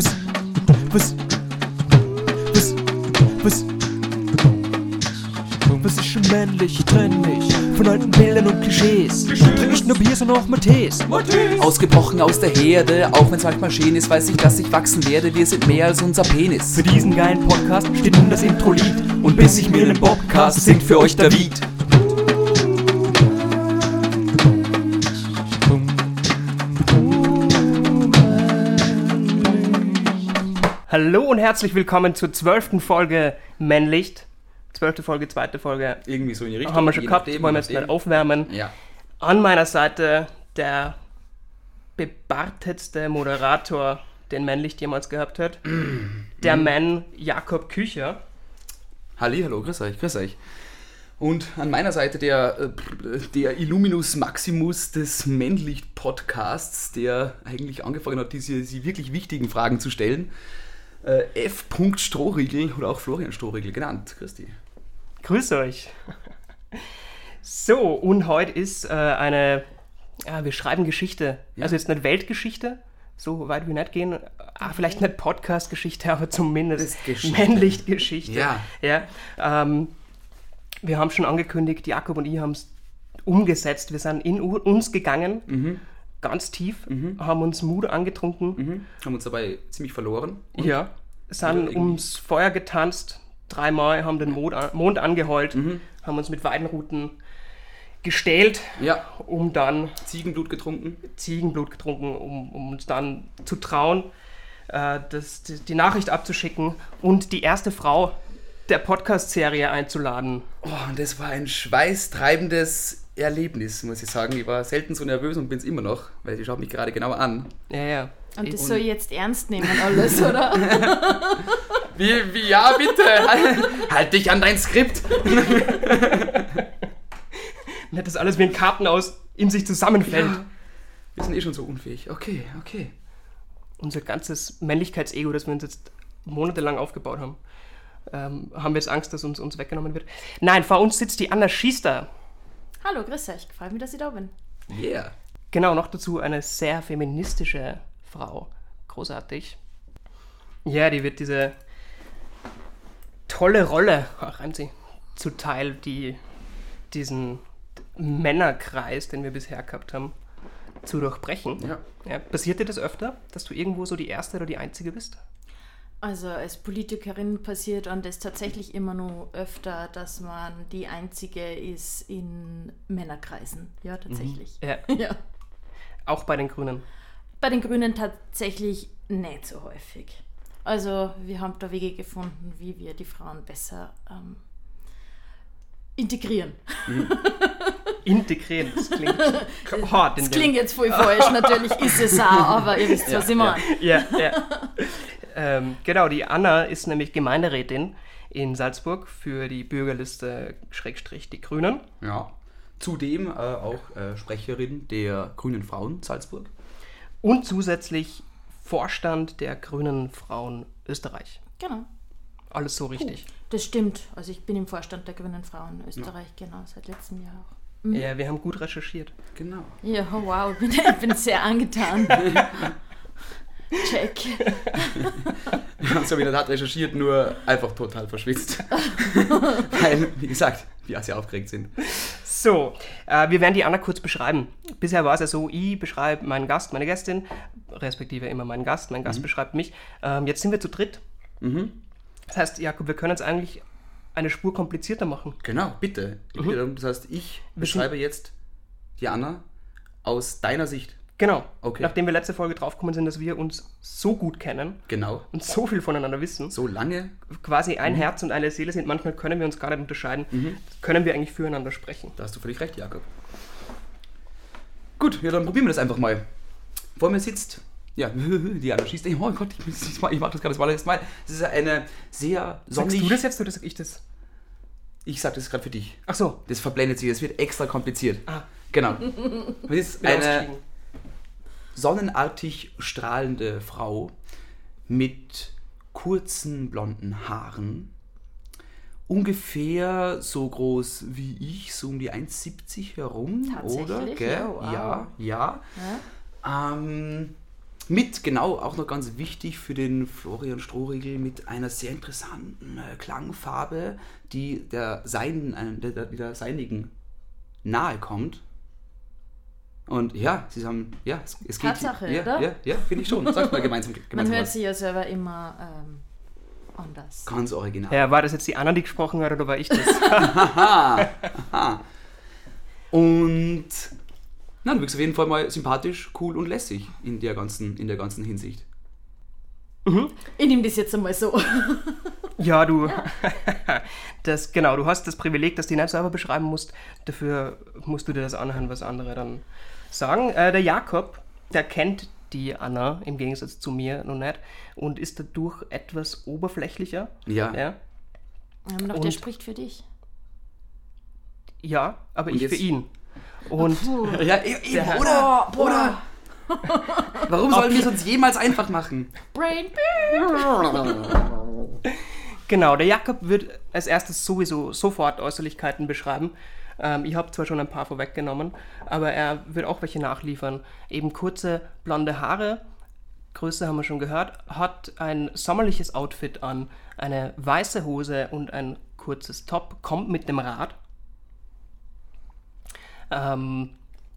Was? Was? Was? Was? Was ist schon männlich? Trenn mich von alten Bildern und Klischees. Trink nicht nur Bier, sondern auch Matés. Ausgebrochen aus der Herde, auch wenn's manchmal schön ist, weiß ich, dass ich wachsen werde. Wir sind mehr als unser Penis. Für diesen geilen Podcast steht nun das Intro-Lied. Und bis ich mir den Bobcast singt für euch David. Hallo und herzlich willkommen zur zwölften Folge Männlicht. Zwölfte Folge, zweite Folge. Irgendwie so in die Richtung. Haben wir schon gehabt, nachdem, wollen wir je jetzt nachdem. aufwärmen. Ja. An meiner Seite der bebartetste Moderator, den Männlicht jemals gehabt hat. Der Mann Jakob Kücher. Halli, hallo, grüß euch, grüß euch. Und an meiner Seite der, äh, der Illuminus Maximus des Männlicht-Podcasts, der eigentlich angefangen hat, diese, diese wirklich wichtigen Fragen zu stellen. Äh, F. Strohriegel oder auch Florian Strohriegel genannt. Christi. Grüß euch. So, und heute ist äh, eine, ja, wir schreiben Geschichte. Ja. Also jetzt nicht Weltgeschichte, so weit wir nicht gehen. Ah, vielleicht nicht Podcast-Geschichte, aber zumindest Das ist Geschichte. Ja. ja ähm, wir haben schon angekündigt, Jakob und ich haben es umgesetzt. Wir sind in uns gegangen, Mhm. Ganz tief, haben uns Mut angetrunken. Mhm. Haben uns dabei ziemlich verloren. Ja, sind ums Feuer getanzt, dreimal, haben den Mond, an- Mond angeheult, Mhm. haben uns mit Weidenruten gestählt, Ja, um dann Ziegenblut getrunken. Ziegenblut getrunken, um, um uns dann zu trauen, äh, das, die, die Nachricht abzuschicken und die erste Frau der Podcast-Serie einzuladen. Oh, und das war ein schweißtreibendes Erlebnis, muss ich sagen. Ich war selten so nervös und bin es immer noch, weil sie schaut mich gerade genau an. Ja, ja. Und das Und- soll ich jetzt ernst nehmen alles, oder? Wie, wie, ja, bitte, halt, halt dich an dein Skript. Und hat das alles wie ein Kartenhaus in sich zusammenfällt. Ja. Wir sind eh schon so unfähig. Okay, okay. Unser ganzes Männlichkeitsego, das wir uns jetzt monatelang aufgebaut haben, ähm, haben wir jetzt Angst, dass uns, uns weggenommen wird. Nein, vor uns sitzt die Anna Schiester. Hallo, grüß euch. Freut mich, dass ich da bin. Yeah. Genau, noch dazu eine sehr feministische Frau. Großartig. Ja, die wird diese tolle Rolle, ach, reimt sie, zuteil, die diesen Männerkreis, den wir bisher gehabt haben, zu durchbrechen. Ja. Ja, passiert dir das öfter, dass du irgendwo so die Erste oder die Einzige bist? Also als Politikerin passiert und es tatsächlich immer nur öfter, dass man die Einzige ist in Männerkreisen. Ja, tatsächlich. Ja, Ja. auch bei den Grünen. Bei den Grünen tatsächlich nicht so häufig. Also wir haben da Wege gefunden, wie wir die Frauen besser ähm, integrieren. Integrieren, das klingt hart. Das klingt jetzt voll falsch, natürlich ist es auch, aber ihr wisst, was ich meine. Ja, ja. Ähm, genau, die Anna ist nämlich Gemeinderätin in Salzburg für die Bürgerliste Schrägstrich die Grünen. Ja. Zudem äh, auch äh, Sprecherin der Grünen Frauen Salzburg. Und zusätzlich Vorstand der Grünen Frauen Österreich. Genau. Alles so richtig. Das stimmt. Also ich bin im Vorstand der Grünen Frauen Österreich, genau, seit letztem Jahr auch. Ja, wir haben gut recherchiert. Genau. Ja, oh wow, ich bin, ich bin sehr angetan. Check. Wir haben so wie in der Tat recherchiert, nur einfach total verschwitzt. Weil, wie gesagt, wir sehr aufgeregt sind. So, äh, wir werden die Anna kurz beschreiben. Bisher war es ja so, ich beschreibe meinen Gast, meine Gästin, respektive immer meinen Gast, mein Gast beschreibt mich. Ähm, jetzt sind wir zu dritt. Das heißt, Jakob, wir können jetzt eigentlich eine Spur komplizierter machen. Genau, bitte. Darum, Das heißt, ich beschreibe jetzt die Anna aus deiner Sicht. Genau. Okay. Nachdem wir letzte Folge draufgekommen sind, dass wir uns so gut kennen Genau. und so viel voneinander wissen, So lange. quasi ein Herz und eine Seele sind, manchmal können wir uns gar nicht unterscheiden, können wir eigentlich füreinander sprechen. Da hast du völlig recht, Jakob. Gut, ja, dann probieren wir das einfach mal. Vor mir sitzt, ja, die Anna schießt. Oh Gott, ich, ich, mache das gerade das allererste Mal. Das ist eine sehr sonnig. Sagst du das jetzt oder sag ich das? Ich sag das gerade für dich. Ach so. Das verblendet sich, das wird extra kompliziert. Ah. Genau. Das ist eine. Sonnenartig strahlende Frau mit kurzen blonden Haaren. Ungefähr so groß wie ich, so um die 1,70 herum, oder? Gell? Ja, wow. Ja, ja. Ähm, Mit, genau, auch noch ganz wichtig für den Florian Strohriegel, mit einer sehr interessanten äh, Klangfarbe, die der, seinen, äh, der, der, der seinigen nahe kommt. Und ja, sie haben, ja, es, es geht. Tatsache, ja, oder? Ja, ja, finde ich schon. Sag mal gemeinsam. Man gemeinsam hört was. sie ja selber immer ähm, anders. Ganz original. Ja, war das jetzt die Anna, die gesprochen hat, oder war ich das? Und na, du wirkst auf jeden Fall mal sympathisch, cool und lässig in der ganzen, in der ganzen Hinsicht. Ich nehme das jetzt einmal so. ja, du. das, genau, du hast das Privileg, dass du dich nicht selber beschreiben musst. Dafür musst du dir das anhören, was andere dann sagen. Äh, der Jakob, der kennt die Anna im Gegensatz zu mir noch nicht und ist dadurch etwas oberflächlicher. Ja. Ja, Ähm, doch, der Und- spricht für dich. ja aber Und ich jetzt- für ihn. Und Ja, e- eben, Der- oder? Oder? Warum sollen wir es uns jemals einfach machen? Brain. Genau, der Jakob wird als erstes sowieso sofort Äußerlichkeiten beschreiben. Ähm, ich habe zwar schon ein paar vorweggenommen, aber er wird auch welche nachliefern. Eben kurze blonde Haare, Größe haben wir schon gehört, hat ein sommerliches Outfit an, eine weiße Hose und ein kurzes Top, kommt mit dem Rad ähm,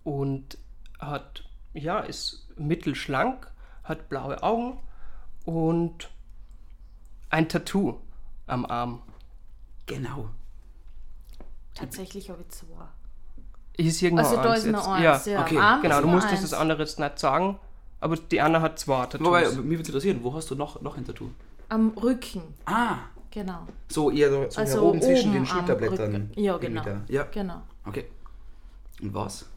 und hat, ja, ist mittelschlank, hat blaue Augen und ein Tattoo am Arm. Genau. Tatsächlich habe ich zwei. Ist irgendwo Also da eins ist noch jetzt. eins. Ja, Ja, okay, Arm genau, ist du musstest eins. das andere jetzt nicht sagen, aber die Anna hat zwei Tattoos. Wobei, mich würde interessieren, wo hast du noch, noch ein Tattoo? Am Rücken, Ah, genau. so eher so, so Also hier oben zwischen den Schulterblättern. Ja, genau. Da. Ja, Genau. okay. Und was?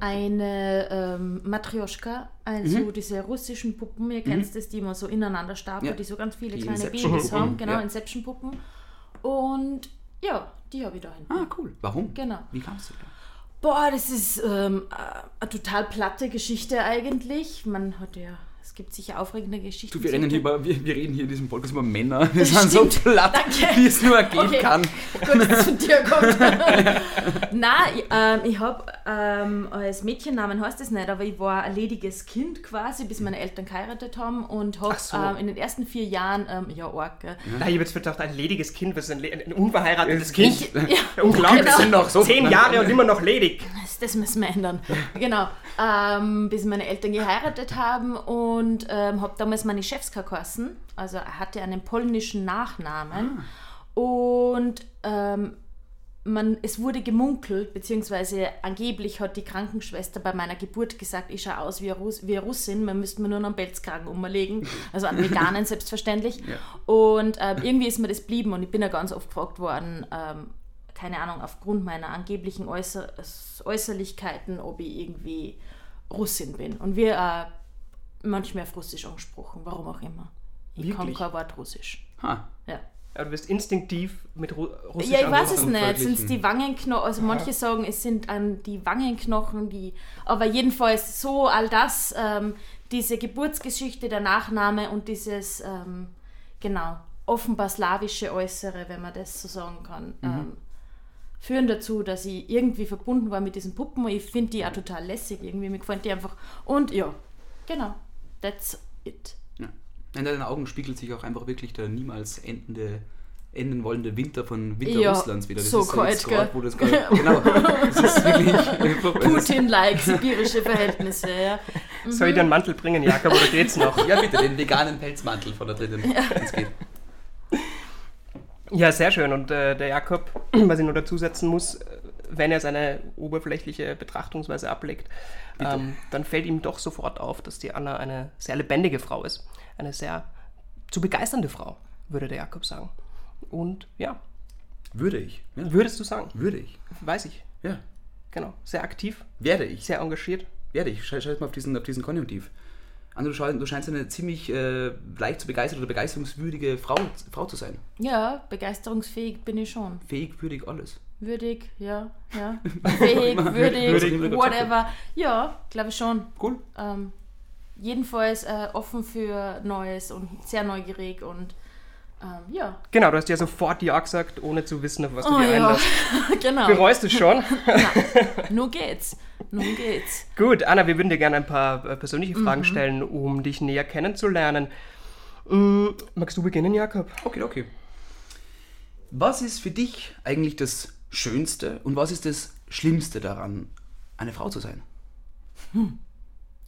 Eine ähm, Matrioschka, also diese russischen Puppen, ihr kennt das, die man so ineinander stapelt, Ja. die so ganz viele Die kleine Babys haben, genau, ja. Inception-Puppen. Und ja, die habe ich da hinten. Ah, cool. Warum? Genau. Wie kamst du da? Boah, das ist ähm, äh, eine total platte Geschichte eigentlich. Man hat ja, es gibt sicher aufregende Geschichten. Du, wir, zu rennen hier über, wir, wir reden hier in diesem Podcast über Männer. Wir sind so stimmt. platt, Danke. wie es nur gehen Okay. kann. Gut, dass es von dir kommt. Nein, ich, ähm, ich habe ähm, als Mädchennamen heißt es nicht, aber ich war ein lediges Kind quasi, bis meine Eltern geheiratet haben und habe so. ähm, in den ersten vier Jahren, ähm, ja, arg, gell. Nein, ich habe jetzt gedacht, ein lediges Kind, was ist ein, ein unverheiratetes Kind? Ich, ja, Unglaublich. Genau. sind noch so zehn Jahre und immer noch ledig. das, das müssen wir ändern. genau. Ähm, bis meine Eltern geheiratet haben und ähm, habe damals meine Chefska geheißen. Also er hatte einen polnischen Nachnamen. Und ähm, man, es wurde gemunkelt, beziehungsweise angeblich hat die Krankenschwester bei meiner Geburt gesagt, ich schaue aus wie eine, Russ, wie eine Russin, man müsste mir nur noch einen Pelzkragen umlegen, also an Veganen selbstverständlich. Und ähm, irgendwie ist mir das blieben und ich bin ja ganz oft gefragt worden, ähm, keine Ahnung, aufgrund meiner angeblichen Äußer Äußerlichkeiten, ob ich irgendwie Russin bin. Und wir äh, manchmal auf Russisch angesprochen, warum auch immer. Ich kann Wirklich? kein Wort Russisch. Ha. Ja. Aber du wirst instinktiv mit Ru Russisch Ja, ich weiß es nicht. Sind es die Wangenknochen? Also manche sagen, es sind an die Wangenknochen, die. Aber jedenfalls so all das, ähm, diese Geburtsgeschichte, der Nachname und dieses, ähm, genau, offenbar slawische Äußere, wenn man das so sagen kann, ähm, führen dazu, dass ich irgendwie verbunden war mit diesen Puppen. Und ich finde die auch total lässig irgendwie. Mir gefällt die einfach. Und ja, genau. That's it. Ja. In deinen Augen spiegelt sich auch einfach wirklich der niemals endende, enden wollende Winter von Winter Ja, Russlands wieder. Das so ist kalt, grad, gell? wo das gerade, genau, das ist wirklich... Putin-like, sibirische Verhältnisse, ja. Soll ich dir einen Mantel bringen, Jakob, oder geht's noch? Ja, bitte, den veganen Pelzmantel von da drinnen, wenn es geht. Ja, sehr schön. Und äh, der Jakob, was ich noch dazu setzen muss, wenn er seine oberflächliche Betrachtungsweise ablegt, ähm, dann fällt ihm doch sofort auf, dass die Anna eine sehr lebendige Frau ist. Eine sehr zu begeisternde Frau, würde der Jakob sagen. Und ja, Würde ich. Ja. würdest du sagen? Würde ich. Weiß ich. Ja. Genau. Sehr aktiv, Werde ich. sehr engagiert. Werde ich. Schau, mal auf diesen, auf diesen Konjunktiv. Andro, du, du scheinst eine ziemlich äh, leicht zu begeistern oder begeisterungswürdige Frau, Frau zu sein. Ja, begeisterungsfähig bin ich schon. Fähig, würdig, alles. Würdig, ja, ja. Fähig, würdig, Würdig, whatever. Ja, glaube ich schon. Cool. Ähm, jedenfalls äh, offen für Neues und sehr neugierig und ähm, ja. Genau, du hast ja sofort Ja gesagt, ohne zu wissen, auf was du Oh dir ja, einlässt. genau. Bereust du schon? Nun geht's. Nun geht's. Gut, Anna, wir würden dir gerne ein paar äh, persönliche Mhm. Fragen stellen, um dich näher kennenzulernen. Mm, magst du beginnen, Jakob? Okay, okay. Was ist für dich eigentlich das Schönste und was ist das Schlimmste daran, eine Frau zu sein?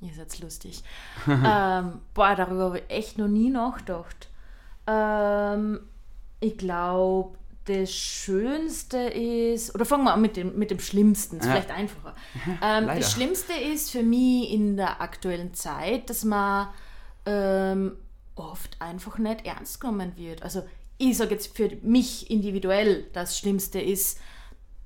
Ihr seid lustig. ähm, boah, darüber habe ich echt noch nie nachgedacht. Ähm, ich glaube, das Schönste ist, oder fangen wir an mit dem, mit dem Schlimmsten, ist Ja. vielleicht einfacher. Ähm, das Schlimmste ist für mich in der aktuellen Zeit, dass man ähm, oft einfach nicht ernst genommen wird. Also ich sage jetzt für mich individuell, das Schlimmste ist,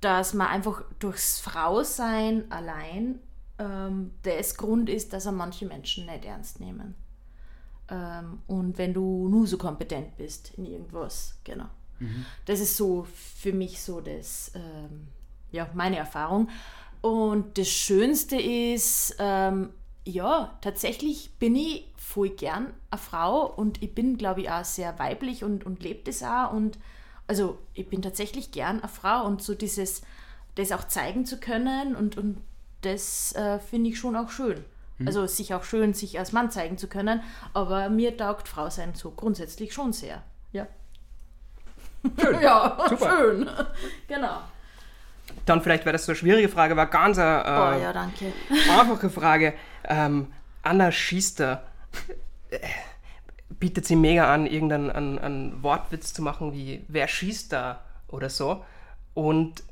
dass man einfach durchs Frausein allein ähm, das Grund ist, dass er manche Menschen nicht ernst nehmen. Ähm, und wenn du nur so kompetent bist in irgendwas, genau. Das ist so für mich so das, ähm, ja, meine Erfahrung. Und das Schönste ist, ähm, ja, tatsächlich bin ich voll gern eine Frau und ich bin, glaube ich, auch sehr weiblich und, und lebe das auch. Und also ich bin tatsächlich gern eine Frau und so dieses, das auch zeigen zu können und, und das äh, finde ich schon auch schön. Also sich auch schön, sich als Mann zeigen zu können, aber mir taugt Frau sein so grundsätzlich schon sehr. Ja. Schön. ja, Super. schön. Genau. Dann vielleicht wäre das so eine schwierige Frage, war ganz eine Oh äh, ja, danke. einfache Frage. Ähm, Anna Schiester bietet sie mega an, irgendeinen einen, einen Wortwitz zu machen, wie wer schießt da oder so. Und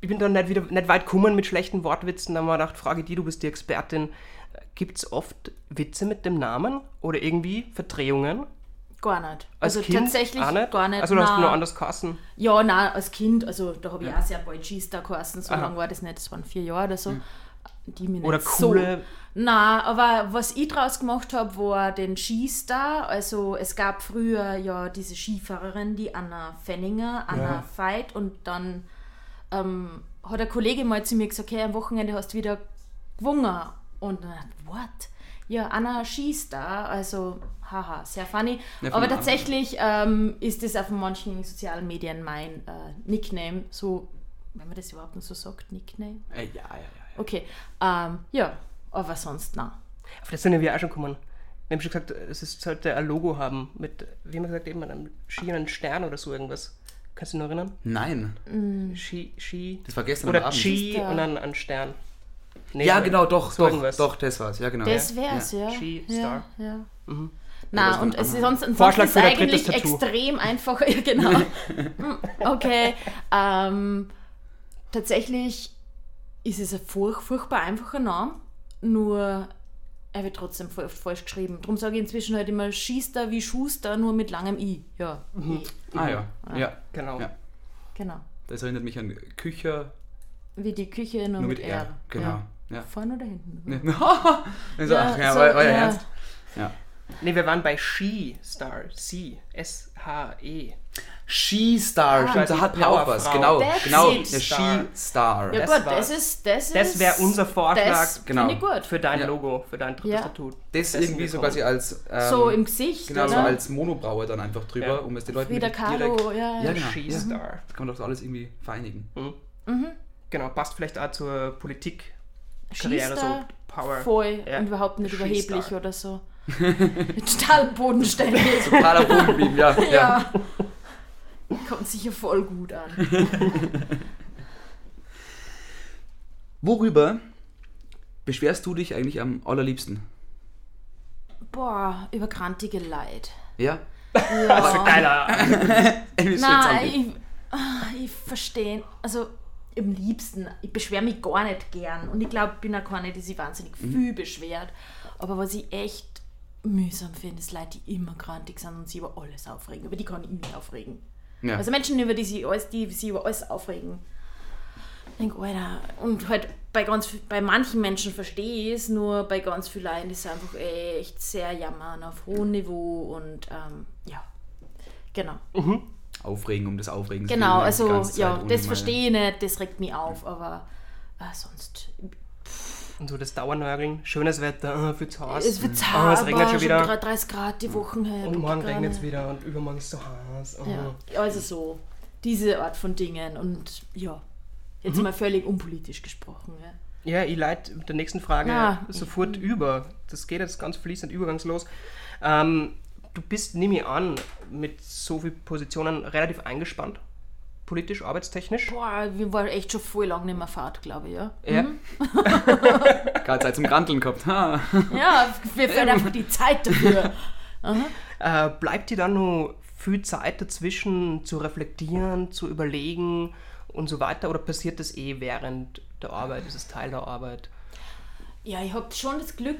ich bin dann nicht, wieder, nicht weit gekommen mit schlechten Wortwitzen. Da haben wir gedacht, frage die, du bist die Expertin. Gibt es oft Witze mit dem Namen oder irgendwie Verdrehungen? Gar nicht. Als also kind tatsächlich nicht? gar nicht. Also du hast nur anders Kassen. Ja, nein, als Kind, also da habe ich auch sehr bald G-Star geheißen, so Aha. lange war das nicht, das waren vier Jahre oder so. Die mir Oder coole- So. Nein, aber was ich draus gemacht habe, war den Skistar. Also es gab früher ja diese Skifahrerin, die Anna Fenninger, Anna Ja. Veit und dann ähm, hat ein Kollege mal zu mir gesagt, okay, am Wochenende hast du wieder gewonnen. Und dann, what? Ja, Anna Skistar, also haha, sehr funny. Ja, Aber tatsächlich ähm, ist das auf manchen sozialen Medien mein äh, Nickname, so, wenn man das überhaupt noch so sagt, Nickname. Äh, ja, ja, ja. Okay, ähm, ja, aber sonst na. Auf das sind wir auch schon gekommen. Wir haben schon gesagt, es ist, sollte ein Logo haben mit, wie haben wir gesagt, eben einem Ski, einen Stern oder so irgendwas. Kannst du dich noch erinnern? Nein, Ski, Ski. das war gestern Oder Abend. Ski Ist da- und dann ein Stern. Nee, Ja, genau, doch, so doch, irgendwas. doch, das war's. Ja, genau. Das wär's, ja. Skistar. Ja, ja. das Na, und ein es ist sonst, sonst Vorschlag ist eigentlich extrem einfach. Ja, genau. Hm, okay. Ähm, tatsächlich ist es ein furch, furchtbar einfacher Name, nur er wird trotzdem voll oft falsch geschrieben. Darum sage ich inzwischen halt immer Schiester wie Schuster, nur mit langem I. Ja, I. Ah ja, ja. Genau. Ja. genau. Das erinnert mich an Kücher, Wie die Küche nur, nur mit, mit R. R. Genau. Ja. Ja. Vorne oder hinten? also, Ja, ach ja, so, war, war ja ja. ernst. Ja. Nee, wir waren bei Ski Star. C. S-H-E. Ski-Star, Ah, stimmt, da die hat mir auch was. Powerfrau. Genau, That's genau, it. der Star. Ski-Star. Ja Das gut, das ist, das Das wäre unser Vorschlag Das Genau. für dein Ja. Logo, für dein drittes Ja. Tattoo. Das sind irgendwie so quasi als ähm, so im Gesicht, genau so oder? als Monobraue dann einfach drüber, Ja. um es den Leuten wirklich Kahlo, ja. Ja, genau. Ja. Star. Das kann man doch so alles irgendwie vereinigen. Genau, passt vielleicht auch zur Politik. Karriere, so Power. voll Ja. und überhaupt nicht überheblich oder so. Total bodenständig. Totaler Bodenbeam, ja, ja. ja. Kommt sicher voll gut an. Worüber beschwerst du dich eigentlich am allerliebsten? Boah, über krantige Leid. Ja? Was für Ja. geiler. Nein, ich, ah, ich verstehe. Also am liebsten, ich beschwere mich gar nicht gern. Und ich glaube, ich bin auch keine, die sich wahnsinnig Mhm. viel beschwert. Aber was ich echt mühsam finde, ist Leute, die immer krantig sind und sich über alles aufregen. Über die kann ich mich aufregen. ja. Also Menschen, über die sich alles, die sich über alles aufregen. Ich denke, Alter, und halt bei ganz bei manchen Menschen verstehe ich es, nur bei ganz vielen Leuten ist es einfach echt sehr jammern auf hohem Niveau und ähm, ja, genau. Aufregen um des Aufregens. Genau, die also ja, das verstehe ich nicht, das regt mich auf, aber äh, sonst Und so das Dauernörgeln, schönes Wetter, viel zu heiß. Es wird Oh, heiß, es regnet schon wieder. 30 Grad die Wochen her. Und morgen regnet es wieder und übermorgen ist es so heiß. Oh. Ja, also so, diese Art von Dingen. Und ja, jetzt Mhm. mal völlig unpolitisch gesprochen. Ja. Ja, ich leite mit der nächsten Frage Ah. sofort über. Das geht jetzt ganz fließend übergangslos. Ähm, du bist, nehme ich an, mit so vielen Positionen relativ eingespannt, politisch, arbeitstechnisch. Boah, wir waren echt schon voll lang nicht mehr Fahrt, glaube ich, ja. Ja. Gerade Zeit zum Granteln gehabt. Ha. Ja, wir fehlt einfach die Zeit dafür. Äh, bleibt dir dann noch viel Zeit dazwischen zu reflektieren, zu überlegen und so weiter? Oder passiert das eh während der Arbeit? Ist es Teil der Arbeit? Ja, ich habe schon das Glück,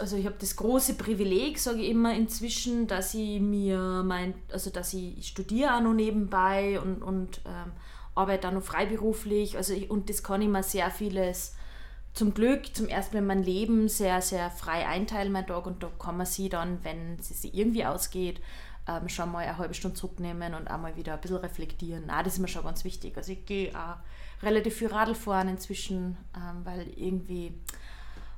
also ich habe das große Privileg, sage ich immer inzwischen, dass ich mir mein, also dass ich, ich studiere auch noch nebenbei und, und ähm, arbeite auch noch freiberuflich, also ich, und das kann ich mir sehr vieles zum Glück zum ersten Mal in meinem Leben sehr, sehr frei einteilen, mein Tag, und da kann man sie dann, wenn sich irgendwie ausgeht, ähm, schon mal eine halbe Stunde zurücknehmen und auch mal wieder ein bisschen reflektieren. Ah, das ist mir schon ganz wichtig. Also ich gehe auch relativ viel Radl fahren inzwischen, ähm, weil irgendwie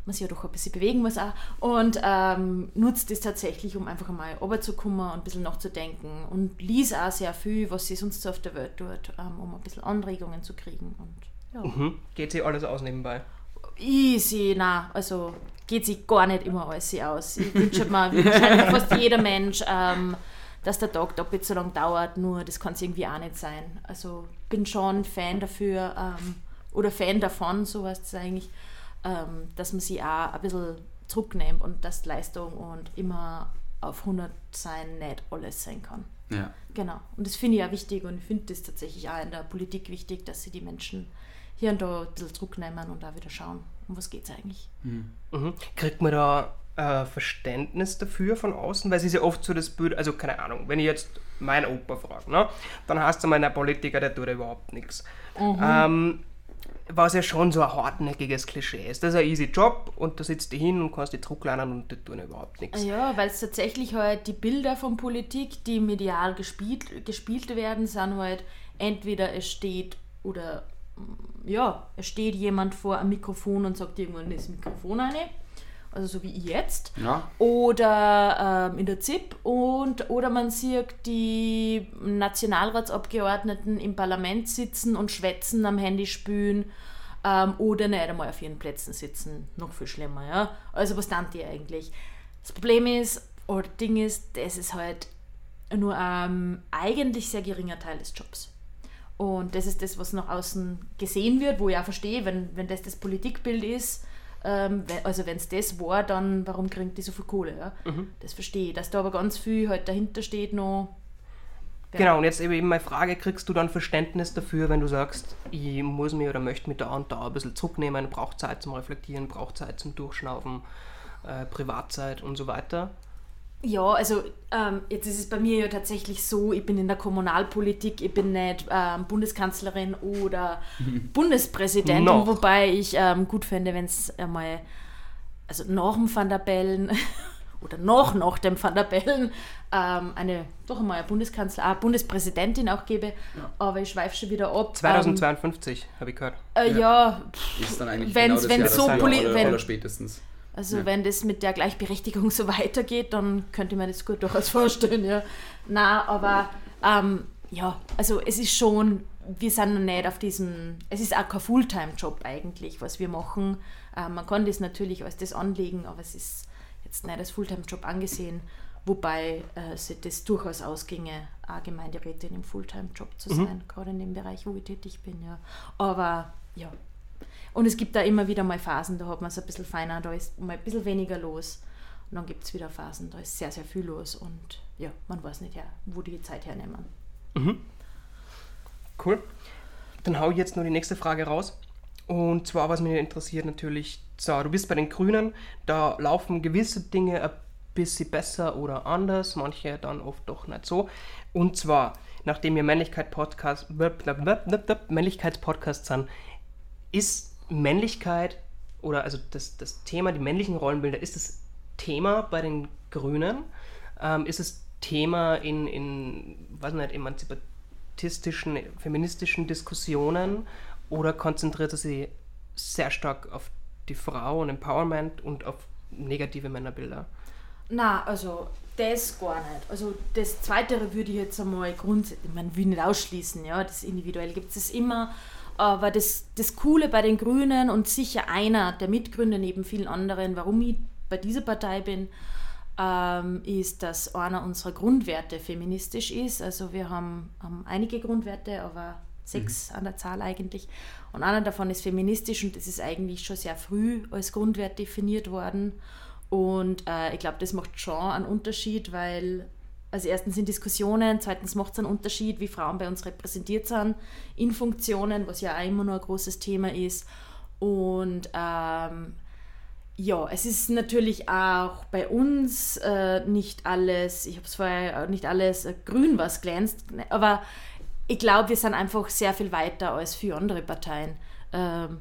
man sich ja doch ein bisschen bewegen muss auch. Und ähm, nutzt das tatsächlich, um einfach einmal runterzukommen und ein bisschen nachzudenken. Und lies auch sehr viel, was sie sonst so auf der Welt tut, ähm, um ein bisschen Anregungen zu kriegen. Und ja. Mhm. Geht sich alles aus nebenbei? Easy, na, also geht sich gar nicht immer alles aus. Ich wünsche mir, wie wahrscheinlich fast jeder Mensch, ähm, dass der Tag doppelt so lang dauert, nur das kann es irgendwie auch nicht sein. Also bin schon Fan dafür ähm, oder Fan davon, so heißt es eigentlich, ähm, dass man sich auch ein bisschen zurücknimmt und dass Leistung und immer auf 100 sein nicht alles sein kann. Ja. Genau. Und das finde ich auch wichtig und ich finde das tatsächlich auch in der Politik wichtig, dass sie die Menschen hier und da ein bisschen zurücknehmen und da wieder schauen, um was geht es eigentlich. Mhm. Kriegt man da äh, Verständnis dafür von außen? Weil es ist ja oft so das Bild, also keine Ahnung, wenn ich jetzt meinen Opa frage, ne, dann heißt es mal, ein Politiker, der tut überhaupt nichts. Ähm, was ja schon so ein hartnäckiges Klischee ist. Das ist ein easy Job und da sitzt du hin und kannst dich zurücklernen und die tun überhaupt nichts. Ja, weil es tatsächlich halt die Bilder von Politik, die medial gespielt, gespielt werden, sind halt entweder es steht oder mm, ja, es steht jemand vor einem Mikrofon und sagt irgendwann das Mikrofon eine. Also so wie ich jetzt. Ja. Oder ähm, in der ZIP und oder man sieht die Nationalratsabgeordneten im Parlament sitzen und schwätzen, am Handy spülen ähm, oder nicht einmal auf ihren Plätzen sitzen. Noch viel schlimmer, ja. Also was dann die eigentlich? Das Problem ist, oder Ding ist, das ist halt nur ein eigentlich sehr geringer Teil des Jobs. Und das ist das, was nach außen gesehen wird, wo ich auch verstehe, wenn, wenn das das Politikbild ist, ähm, also wenn es das war, dann warum kriegt die so viel Kohle? Ja? Das verstehe ich. Dass da aber ganz viel halt dahinter steht noch. Genau, und jetzt eben meine Frage, kriegst du dann Verständnis dafür, wenn du sagst, ich muss mich oder möchte mich da und da ein bisschen zurücknehmen, braucht Zeit zum Reflektieren, braucht Zeit zum Durchschnaufen, äh, Privatzeit und so weiter? Ja, also ähm, jetzt ist es bei mir ja tatsächlich so, ich bin in der Kommunalpolitik, ich bin nicht ähm, Bundeskanzlerin oder Bundespräsidentin, Noch. wobei ich ähm, gut fände, wenn es einmal, also nach dem Van der Bellen oder noch nach dem Van der Bellen ähm, eine, doch einmal eine Bundeskanzler, eine Bundespräsidentin auch gäbe, aber ich schweife schon wieder ab. 2052, habe ich gehört. Ähm, äh, ja, Ist dann eigentlich Wenn's- genau das wenn's Jahr so poli- aller, wenn- aller spätestens. Also Ja. wenn das mit der Gleichberechtigung so weitergeht, dann könnte man das gut durchaus vorstellen, ja. Na, aber ähm, ja, also es ist schon, wir sind noch nicht auf diesem, es ist auch kein Fulltime-Job eigentlich, was wir machen. Ähm, man kann das natürlich als das anlegen, aber es ist jetzt nicht als Fulltime-Job angesehen, wobei äh, sich das durchaus ausginge, auch Gemeinderätin im Fulltime-Job zu sein, gerade in dem Bereich, wo ich tätig bin, ja. Aber ja, und es gibt da immer wieder mal Phasen, da hat man es ein bisschen feiner, da ist mal ein bisschen weniger los. Und dann gibt es wieder Phasen, da ist sehr, sehr viel los und ja, man weiß nicht, ja, wo die Zeit hernehmen. Cool. Dann hau ich jetzt nur die nächste Frage raus. Und zwar, was mich interessiert natürlich, so, du bist bei den Grünen, da laufen gewisse Dinge ein bisschen besser oder anders, manche dann oft doch nicht so. Und zwar, nachdem wir Männlichkeit-Podcast, Männlichkeitspodcasts sind, ist Männlichkeit oder also das, das Thema, die männlichen Rollenbilder, ist das Thema bei den Grünen? Ähm, ist es Thema in, in weiß nicht, emanzipatistischen, feministischen Diskussionen oder konzentriert es sich sehr stark auf die Frau und Empowerment und auf negative Männerbilder? Na, also das gar nicht. Also das Zweite würde ich jetzt einmal grundsätzlich, man will nicht ausschließen, ja, das individuell gibt es immer. Aber das, das Coole bei den Grünen und sicher einer der Mitgründer neben vielen anderen, warum ich bei dieser Partei bin, ähm, ist, dass einer unserer Grundwerte feministisch ist. Also wir haben, haben einige Grundwerte, aber sechs mhm. an der Zahl eigentlich. Und einer davon ist feministisch und das ist eigentlich schon sehr früh als Grundwert definiert worden. Und äh, ich glaube, das macht schon einen Unterschied, weil also erstens sind Diskussionen, zweitens macht es einen Unterschied, wie Frauen bei uns repräsentiert sind in Funktionen, was ja auch immer noch ein großes Thema ist. Und ähm, ja, es ist natürlich auch bei uns äh, nicht alles, ich habe es vorher nicht alles äh, grün, was glänzt, aber ich glaube, wir sind einfach sehr viel weiter als viele andere Parteien. Ähm,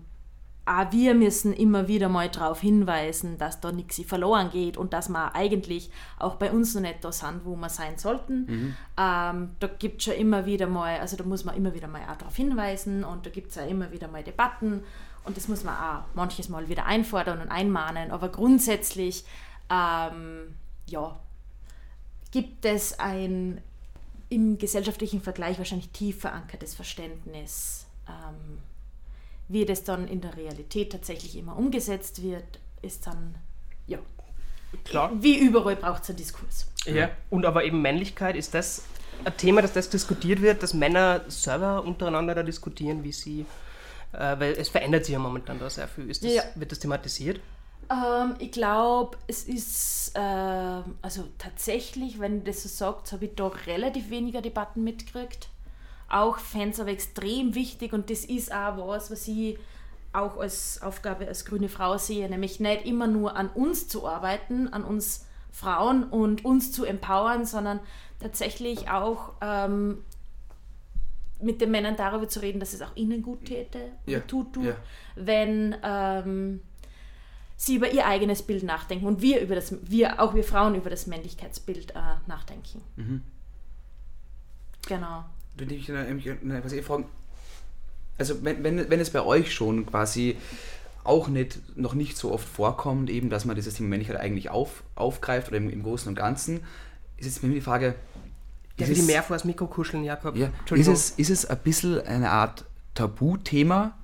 auch wir müssen immer wieder mal darauf hinweisen, dass da nichts verloren geht und dass wir eigentlich auch bei uns noch nicht da sind, wo wir sein sollten. Mhm. Ähm, da gibt es schon immer wieder mal, also da muss man immer wieder mal auch darauf hinweisen und da gibt es auch immer wieder mal Debatten und das muss man auch manches Mal wieder einfordern und einmahnen. Aber grundsätzlich, ähm, ja, gibt es ein im gesellschaftlichen Vergleich wahrscheinlich tief verankertes Verständnis. Ähm, wie das dann in der Realität tatsächlich immer umgesetzt wird, ist dann, ja, Klar. wie überall braucht es einen Diskurs. Ja, und aber eben Männlichkeit, ist das ein Thema, dass das diskutiert wird, dass Männer selber untereinander da diskutieren, wie sie äh, weil es verändert sich ja momentan da sehr viel. Das, ja. Wird das thematisiert? Ähm, ich glaube, es ist, äh, also tatsächlich, wenn das so sagt, habe ich da relativ weniger Debatten mitgekriegt. Auch Fans aber extrem wichtig und das ist auch was, was ich auch als Aufgabe als grüne Frau sehe, nämlich nicht immer nur an uns zu arbeiten, an uns Frauen und uns zu empowern, sondern tatsächlich auch ähm, mit den Männern darüber zu reden, dass es auch ihnen gut täte ja. tut, tut ja. wenn ähm, sie über ihr eigenes Bild nachdenken und wir über das, wir, auch wir Frauen über das Männlichkeitsbild äh, nachdenken. Mhm. Genau. Du ich was ich fragen, also wenn, wenn, wenn es bei euch schon quasi auch nicht, noch nicht so oft vorkommt, eben, dass man dieses Thema Männlichkeit eigentlich auf, aufgreift oder im, im Großen und Ganzen, ist jetzt mir die Frage, der will die mehr vor das Mikro kuscheln, Jakob. Ja, ist, es, ist es ein bisschen eine Art Tabuthema,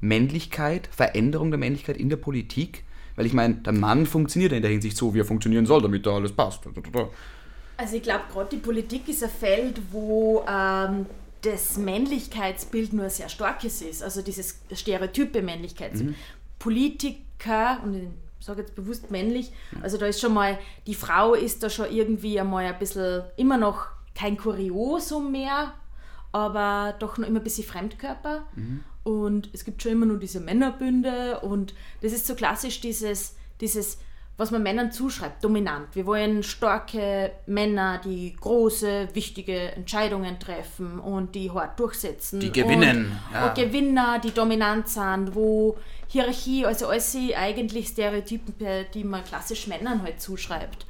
Männlichkeit, Veränderung der Männlichkeit in der Politik? Weil ich meine, der Mann funktioniert in der Hinsicht so, wie er funktionieren soll, damit da alles passt. Also ich glaube, gerade die Politik ist ein Feld, wo ähm, das Männlichkeitsbild nur sehr starkes ist. Also dieses stereotype Männlichkeitsbild. Mhm. Politiker, und sage jetzt bewusst männlich, also da ist schon mal, die Frau ist da schon irgendwie einmal ein bisschen, immer noch kein Kuriosum mehr, aber doch noch immer ein bisschen Fremdkörper. Mhm. Und es gibt schon immer nur diese Männerbünde und das ist so klassisch dieses, dieses was man Männern zuschreibt, dominant. Wir wollen starke Männer, die große, wichtige Entscheidungen treffen und die hart durchsetzen. Die gewinnen. Und, ja. und Gewinner, die dominant sind, wo Hierarchie, also alles eigentlich Stereotypen, die man klassisch Männern halt zuschreibt.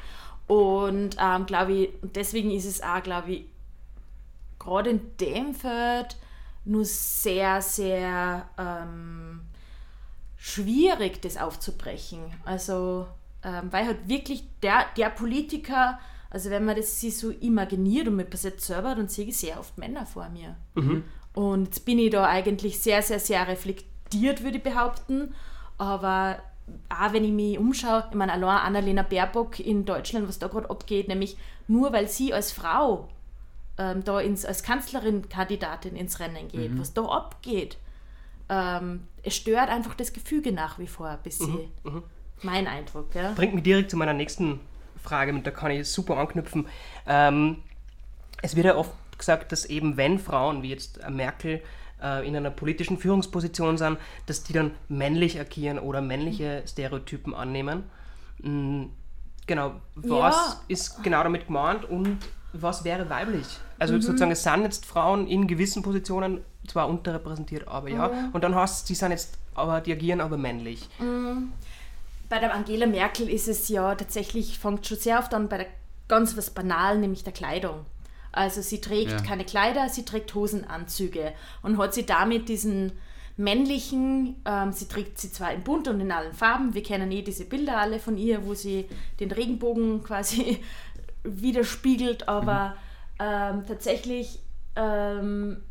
Und ähm, glaube ich, deswegen ist es auch, glaube ich, gerade in dem Feld nur sehr, sehr ähm, schwierig, das aufzubrechen. Also ähm, weil halt wirklich der, der Politiker, also wenn man das sich so imaginiert und mir passiert selber, dann sehe ich sehr oft Männer vor mir. Mhm. Und jetzt bin ich da eigentlich sehr, sehr, sehr reflektiert, würde ich behaupten. Aber auch wenn ich mich umschaue, ich meine, allein Annalena Baerbock in Deutschland, was da gerade abgeht, nämlich nur weil sie als Frau ähm, da ins, als Kanzlerin-Kandidatin ins Rennen geht, mhm. was da abgeht, ähm, es stört einfach das Gefüge nach wie vor ein bisschen. Mhm. mhm. Mein Eindruck, ja. Bringt mich direkt zu meiner nächsten Frage, mit der kann ich super anknüpfen. Ähm, es wird ja oft gesagt, dass eben wenn Frauen wie jetzt Merkel äh, in einer politischen Führungsposition sind, dass die dann männlich agieren oder männliche Stereotypen annehmen. Mhm. Genau, was ja. ist genau damit gemeint und was wäre weiblich? Also mhm. sozusagen, es sind jetzt Frauen in gewissen Positionen zwar unterrepräsentiert, aber ja. Mhm. Und dann hast du, die sind jetzt, aber die agieren aber männlich. Mhm bei der Angela Merkel ist es ja tatsächlich, fängt schon sehr oft an bei der ganz was banal, nämlich der Kleidung. Also sie trägt ja. keine Kleider, sie trägt Hosenanzüge und hat sie damit diesen männlichen, ähm, sie trägt sie zwar in bunt und in allen Farben, wir kennen eh diese Bilder alle von ihr, wo sie den Regenbogen quasi widerspiegelt, aber ähm, tatsächlich ähm,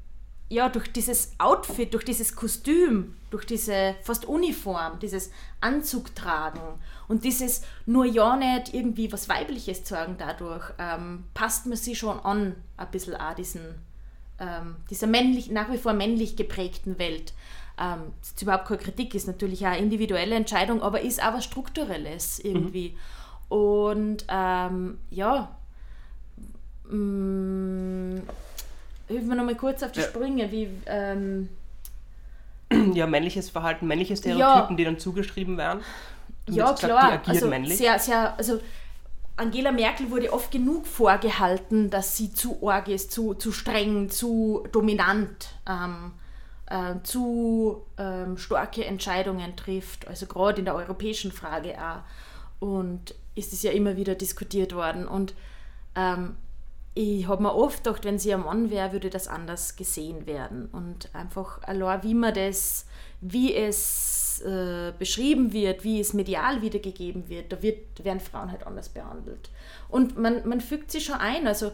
ja, durch dieses Outfit, durch dieses Kostüm, durch diese fast Uniform, dieses Anzug tragen und dieses nur ja nicht irgendwie was Weibliches sagen dadurch, ähm, passt man sie schon an, ein bisschen auch diesen, ähm, dieser männlich, nach wie vor männlich geprägten Welt. Ähm, das ist überhaupt keine Kritik, ist natürlich auch eine individuelle Entscheidung, aber ist auch was Strukturelles irgendwie. Mhm. Und ähm, ja, mh, mm, hilf mir nochmal kurz auf die ja. Sprünge, wie. Ähm, ja, männliches Verhalten, männliche Stereotypen, ja. die dann zugeschrieben werden. ja, klar. Gesagt, also, männlich. Sehr, sehr, also Angela Merkel wurde oft genug vorgehalten, dass sie zu arg ist, zu, zu streng, zu dominant, ähm, äh, zu ähm, starke Entscheidungen trifft, also gerade in der europäischen Frage auch. Und ist es ja immer wieder diskutiert worden. Und ähm, ich habe mir oft gedacht, wenn sie ein Mann wäre, würde das anders gesehen werden. Und einfach allein, wie man das, wie es äh, beschrieben wird, wie es medial wiedergegeben wird, da wird, werden Frauen halt anders behandelt. Und man, man fügt sich schon ein. Also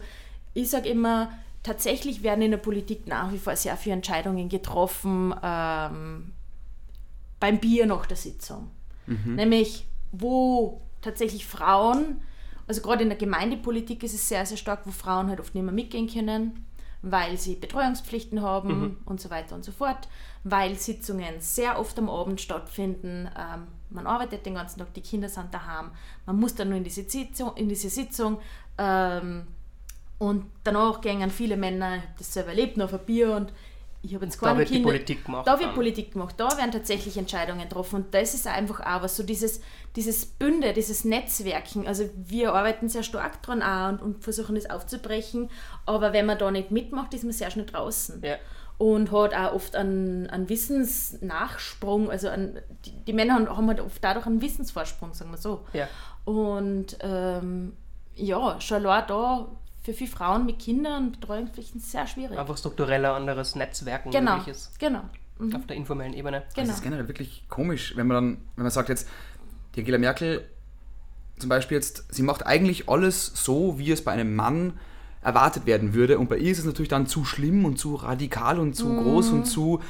ich sage immer, tatsächlich werden in der Politik nach wie vor sehr viele Entscheidungen getroffen ähm, beim Bier nach der Sitzung. Mhm. Nämlich, wo tatsächlich Frauen also gerade in der Gemeindepolitik ist es sehr, sehr stark, wo Frauen halt oft nicht mehr mitgehen können, weil sie Betreuungspflichten haben mhm. und so weiter und so fort, weil Sitzungen sehr oft am Abend stattfinden. Ähm, man arbeitet den ganzen Tag, die Kinder sind daheim, man muss dann nur in diese Sitzung, in diese Sitzung ähm, und danach gehen viele Männer, ich habe das selber erlebt, noch auf ein Bier und ich habe jetzt keine da wird Kinder. Politik gemacht. Da wird Politik gemacht, da werden tatsächlich Entscheidungen getroffen. Und das ist einfach auch was, so dieses, dieses Bünde, dieses Netzwerken. Also wir arbeiten sehr stark dran auch und, und versuchen das aufzubrechen. Aber wenn man da nicht mitmacht, ist man sehr schnell draußen. Ja. Und hat auch oft einen, einen Wissensnachsprung, also an, die, die, Männer haben halt oft dadurch einen Wissensvorsprung, sagen wir so. Ja. Und ähm, ja, schon da für viele Frauen mit Kindern und Betreuungspflichten sehr schwierig. Einfach struktureller anderes Netzwerken genau, möglich ist. Genau. Mhm. Auf der informellen Ebene. Genau. Das ist generell wirklich komisch, wenn man dann, wenn man sagt jetzt, die Angela Merkel zum Beispiel jetzt, sie macht eigentlich alles so, wie es bei einem Mann erwartet werden würde. Und bei ihr ist es natürlich dann zu schlimm und zu radikal und zu mhm. groß und zu,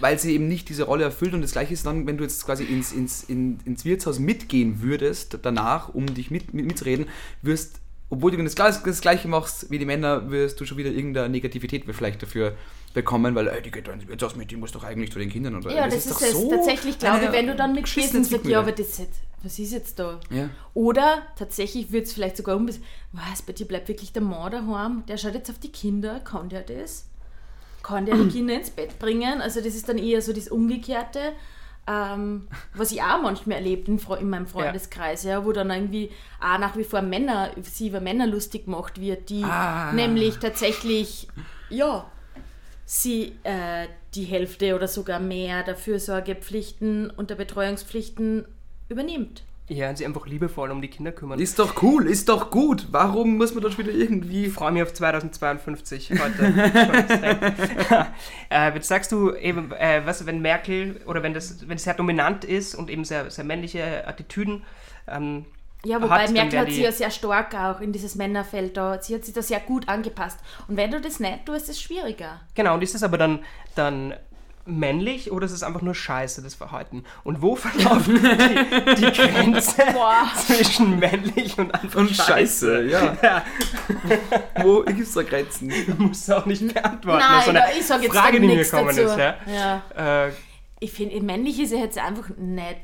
weil sie eben nicht diese Rolle erfüllt. Und das gleiche ist dann, wenn du jetzt quasi ins, ins, in, ins Wirtshaus mitgehen würdest, danach, um dich mit, mit, mitzureden, wirst obwohl du das, das, Gleiche machst wie die Männer, wirst du schon wieder irgendeine Negativität vielleicht dafür bekommen, weil ey, die geht dann jetzt mit, die muss doch eigentlich zu den Kindern. Oder? Ja, das, das ist, ist es. So tatsächlich, glaube ich, wenn du dann mitgehst und sagst, ja, aber das jetzt, was ist jetzt da? Ja. Oder tatsächlich wird es vielleicht sogar um, was, bei dir bleibt wirklich der Mann daheim, der schaut jetzt auf die Kinder, kann der das? Kann der die Kinder ins Bett bringen? Also das ist dann eher so das Umgekehrte. Ähm, was ich auch manchmal erlebt in, in meinem Freundeskreis, ja. ja. wo dann irgendwie auch nach wie vor Männer, sie über Männer lustig gemacht wird, die ah. nämlich tatsächlich, ja, sie äh, die Hälfte oder sogar mehr der Fürsorgepflichten und der Betreuungspflichten übernimmt. Ja, und sie einfach liebevoll um die Kinder kümmern. Ist doch cool, ist doch gut. Warum muss man das wieder irgendwie. Ich freue mich auf 2052 heute. äh, jetzt sagst du eben, äh, was, wenn Merkel oder wenn das, wenn es sehr dominant ist und eben sehr, sehr männliche Attitüden. Ähm, ja, wobei hat, Merkel hat sie ja sehr stark auch in dieses Männerfeld da, sie hat sich da sehr gut angepasst. Und wenn du das nicht tust, ist es schwieriger. Genau, und ist es aber dann, dann männlich oder ist es einfach nur scheiße, das Verhalten? Und wo verlaufen die, die Grenze zwischen männlich und einfach und scheiße? ja. ja. wo gibt es da Grenzen? Du musst auch nicht beantworten. Nein, das ist eine ich sage jetzt Frage, die mir gekommen dazu. ist. Ja? ja. Äh, ich finde, männlich ist ja jetzt einfach nicht,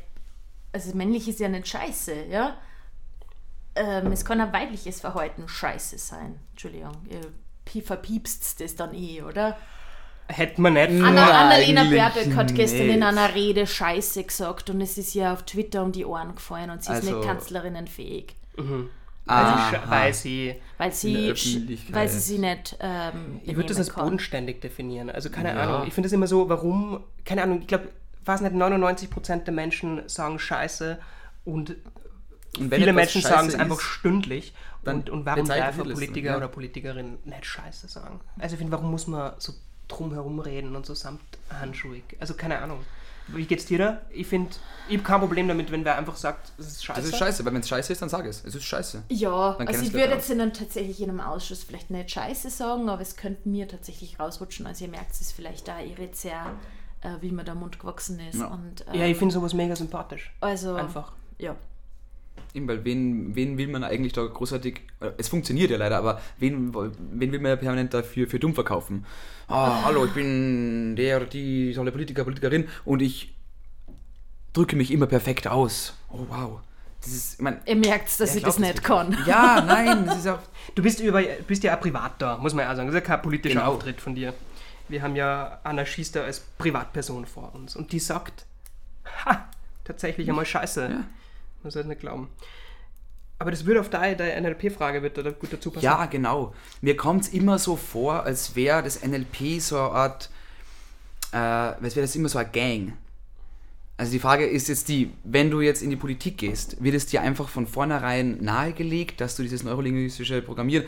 also männlich ist ja nicht scheiße, ja? Ähm, es kann ein weibliches Verhalten scheiße sein. Entschuldigung, ihr verpiepst das dann eh, oder? Hätte man nicht. Anna, Annalena Baerbock hat gestern nicht. in einer Rede Scheiße gesagt und es ist ja auf Twitter um die Ohren gefallen und sie also, ist nicht also- kanzlerinnenfähig. Mhm. Also, weil sie, weil sie, weil sie sie nicht. Ähm, ich würde das als kann. bodenständig definieren. Also keine ja. Ahnung. Ich finde es immer so, warum, keine Ahnung, ich glaube, fast nicht 99% der Menschen sagen Scheiße und, und viele Menschen sagen es einfach stündlich. Und, und warum darf ein Politiker oder Politikerin nicht Scheiße sagen? Also ich finde, warum muss man so drumherum reden und so samthandschuhig. Also keine Ahnung. Wie geht's dir da? Ich finde, ich habe kein Problem damit, wenn wer einfach sagt, es ist scheiße. Das ist scheiße, weil wenn es scheiße ist, dann sag es. Es ist scheiße. Ja, also ich es würde jetzt dann tatsächlich in einem Ausschuss vielleicht nicht Scheiße sagen, aber es könnte mir tatsächlich rausrutschen. Also ihr merkt es ist vielleicht da irre sehr, äh, wie mir der Mund gewachsen ist. Ja. Und, Ja, ich ähm, finde sowas mega sympathisch. also Einfach. ja. Eben, weil wen, wen will man eigentlich da großartig, äh, es funktioniert ja leider, aber wen, wen will man ja permanent dafür für dumm verkaufen? Ah, hallo, ich bin der oder die tolle Politiker, Politikerin und ich drücke mich immer perfekt aus. Oh wow. Das ist, ich mein, Ihr merkt, dass wer ich das glaubt nicht kann. Ja, nein, das ist auch. Du bist, über, bist ja auch privat da, muss man ja auch sagen. Das ist ja kein politischer Genau. Auftritt von dir. Wir haben ja Anna Schiester als Privatperson vor uns und die sagt, ha, tatsächlich einmal Scheiße. Ja. Man soll nicht glauben. Aber das würde auf deine, deine NLP-Frage wird da gut dazu passen. Ja, genau. Mir kommt es immer so vor, als wäre das NLP so eine Art, äh, als wäre das immer so eine Gang. Also die Frage ist jetzt die, wenn du jetzt in die Politik gehst, wird es dir einfach von vornherein nahegelegt, dass du dieses neurolinguistische Programmieren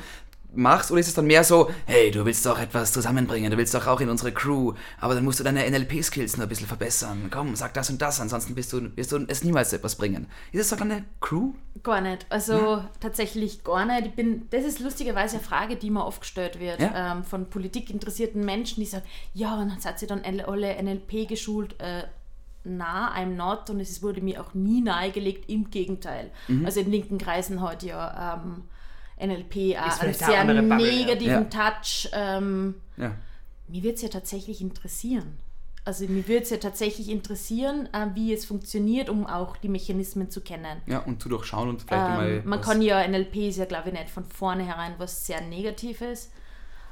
machst oder ist es dann mehr so, hey, du willst doch etwas zusammenbringen, du willst doch auch in unsere Crew, aber dann musst du deine NLP-Skills noch ein bisschen verbessern. Komm, sag das und das, ansonsten bist du, wirst du es niemals etwas bringen. Ist es doch eine Crew? Gar nicht. Also tatsächlich gar nicht. Ich bin, das ist lustigerweise eine Frage, die mir oft gestellt wird Ja? ähm, von politikinteressierten Menschen, die sagen, ja, und dann seid ihr dann alle NLP geschult. Äh, na, I'm not. Und es wurde mir auch nie nahegelegt, im Gegenteil. Mhm. Also in linken Kreisen hat ja ähm, NLP auch einen sehr negativen Ja. Touch. Ähm, Ja. mich würde es ja tatsächlich interessieren. Also mich würde es ja tatsächlich interessieren, äh, wie es funktioniert, um auch die Mechanismen zu kennen. Ja, und zu durchschauen und vielleicht. Ähm, man was- kann ja, NLP ist ja glaube ich nicht von vornherein was sehr Negatives.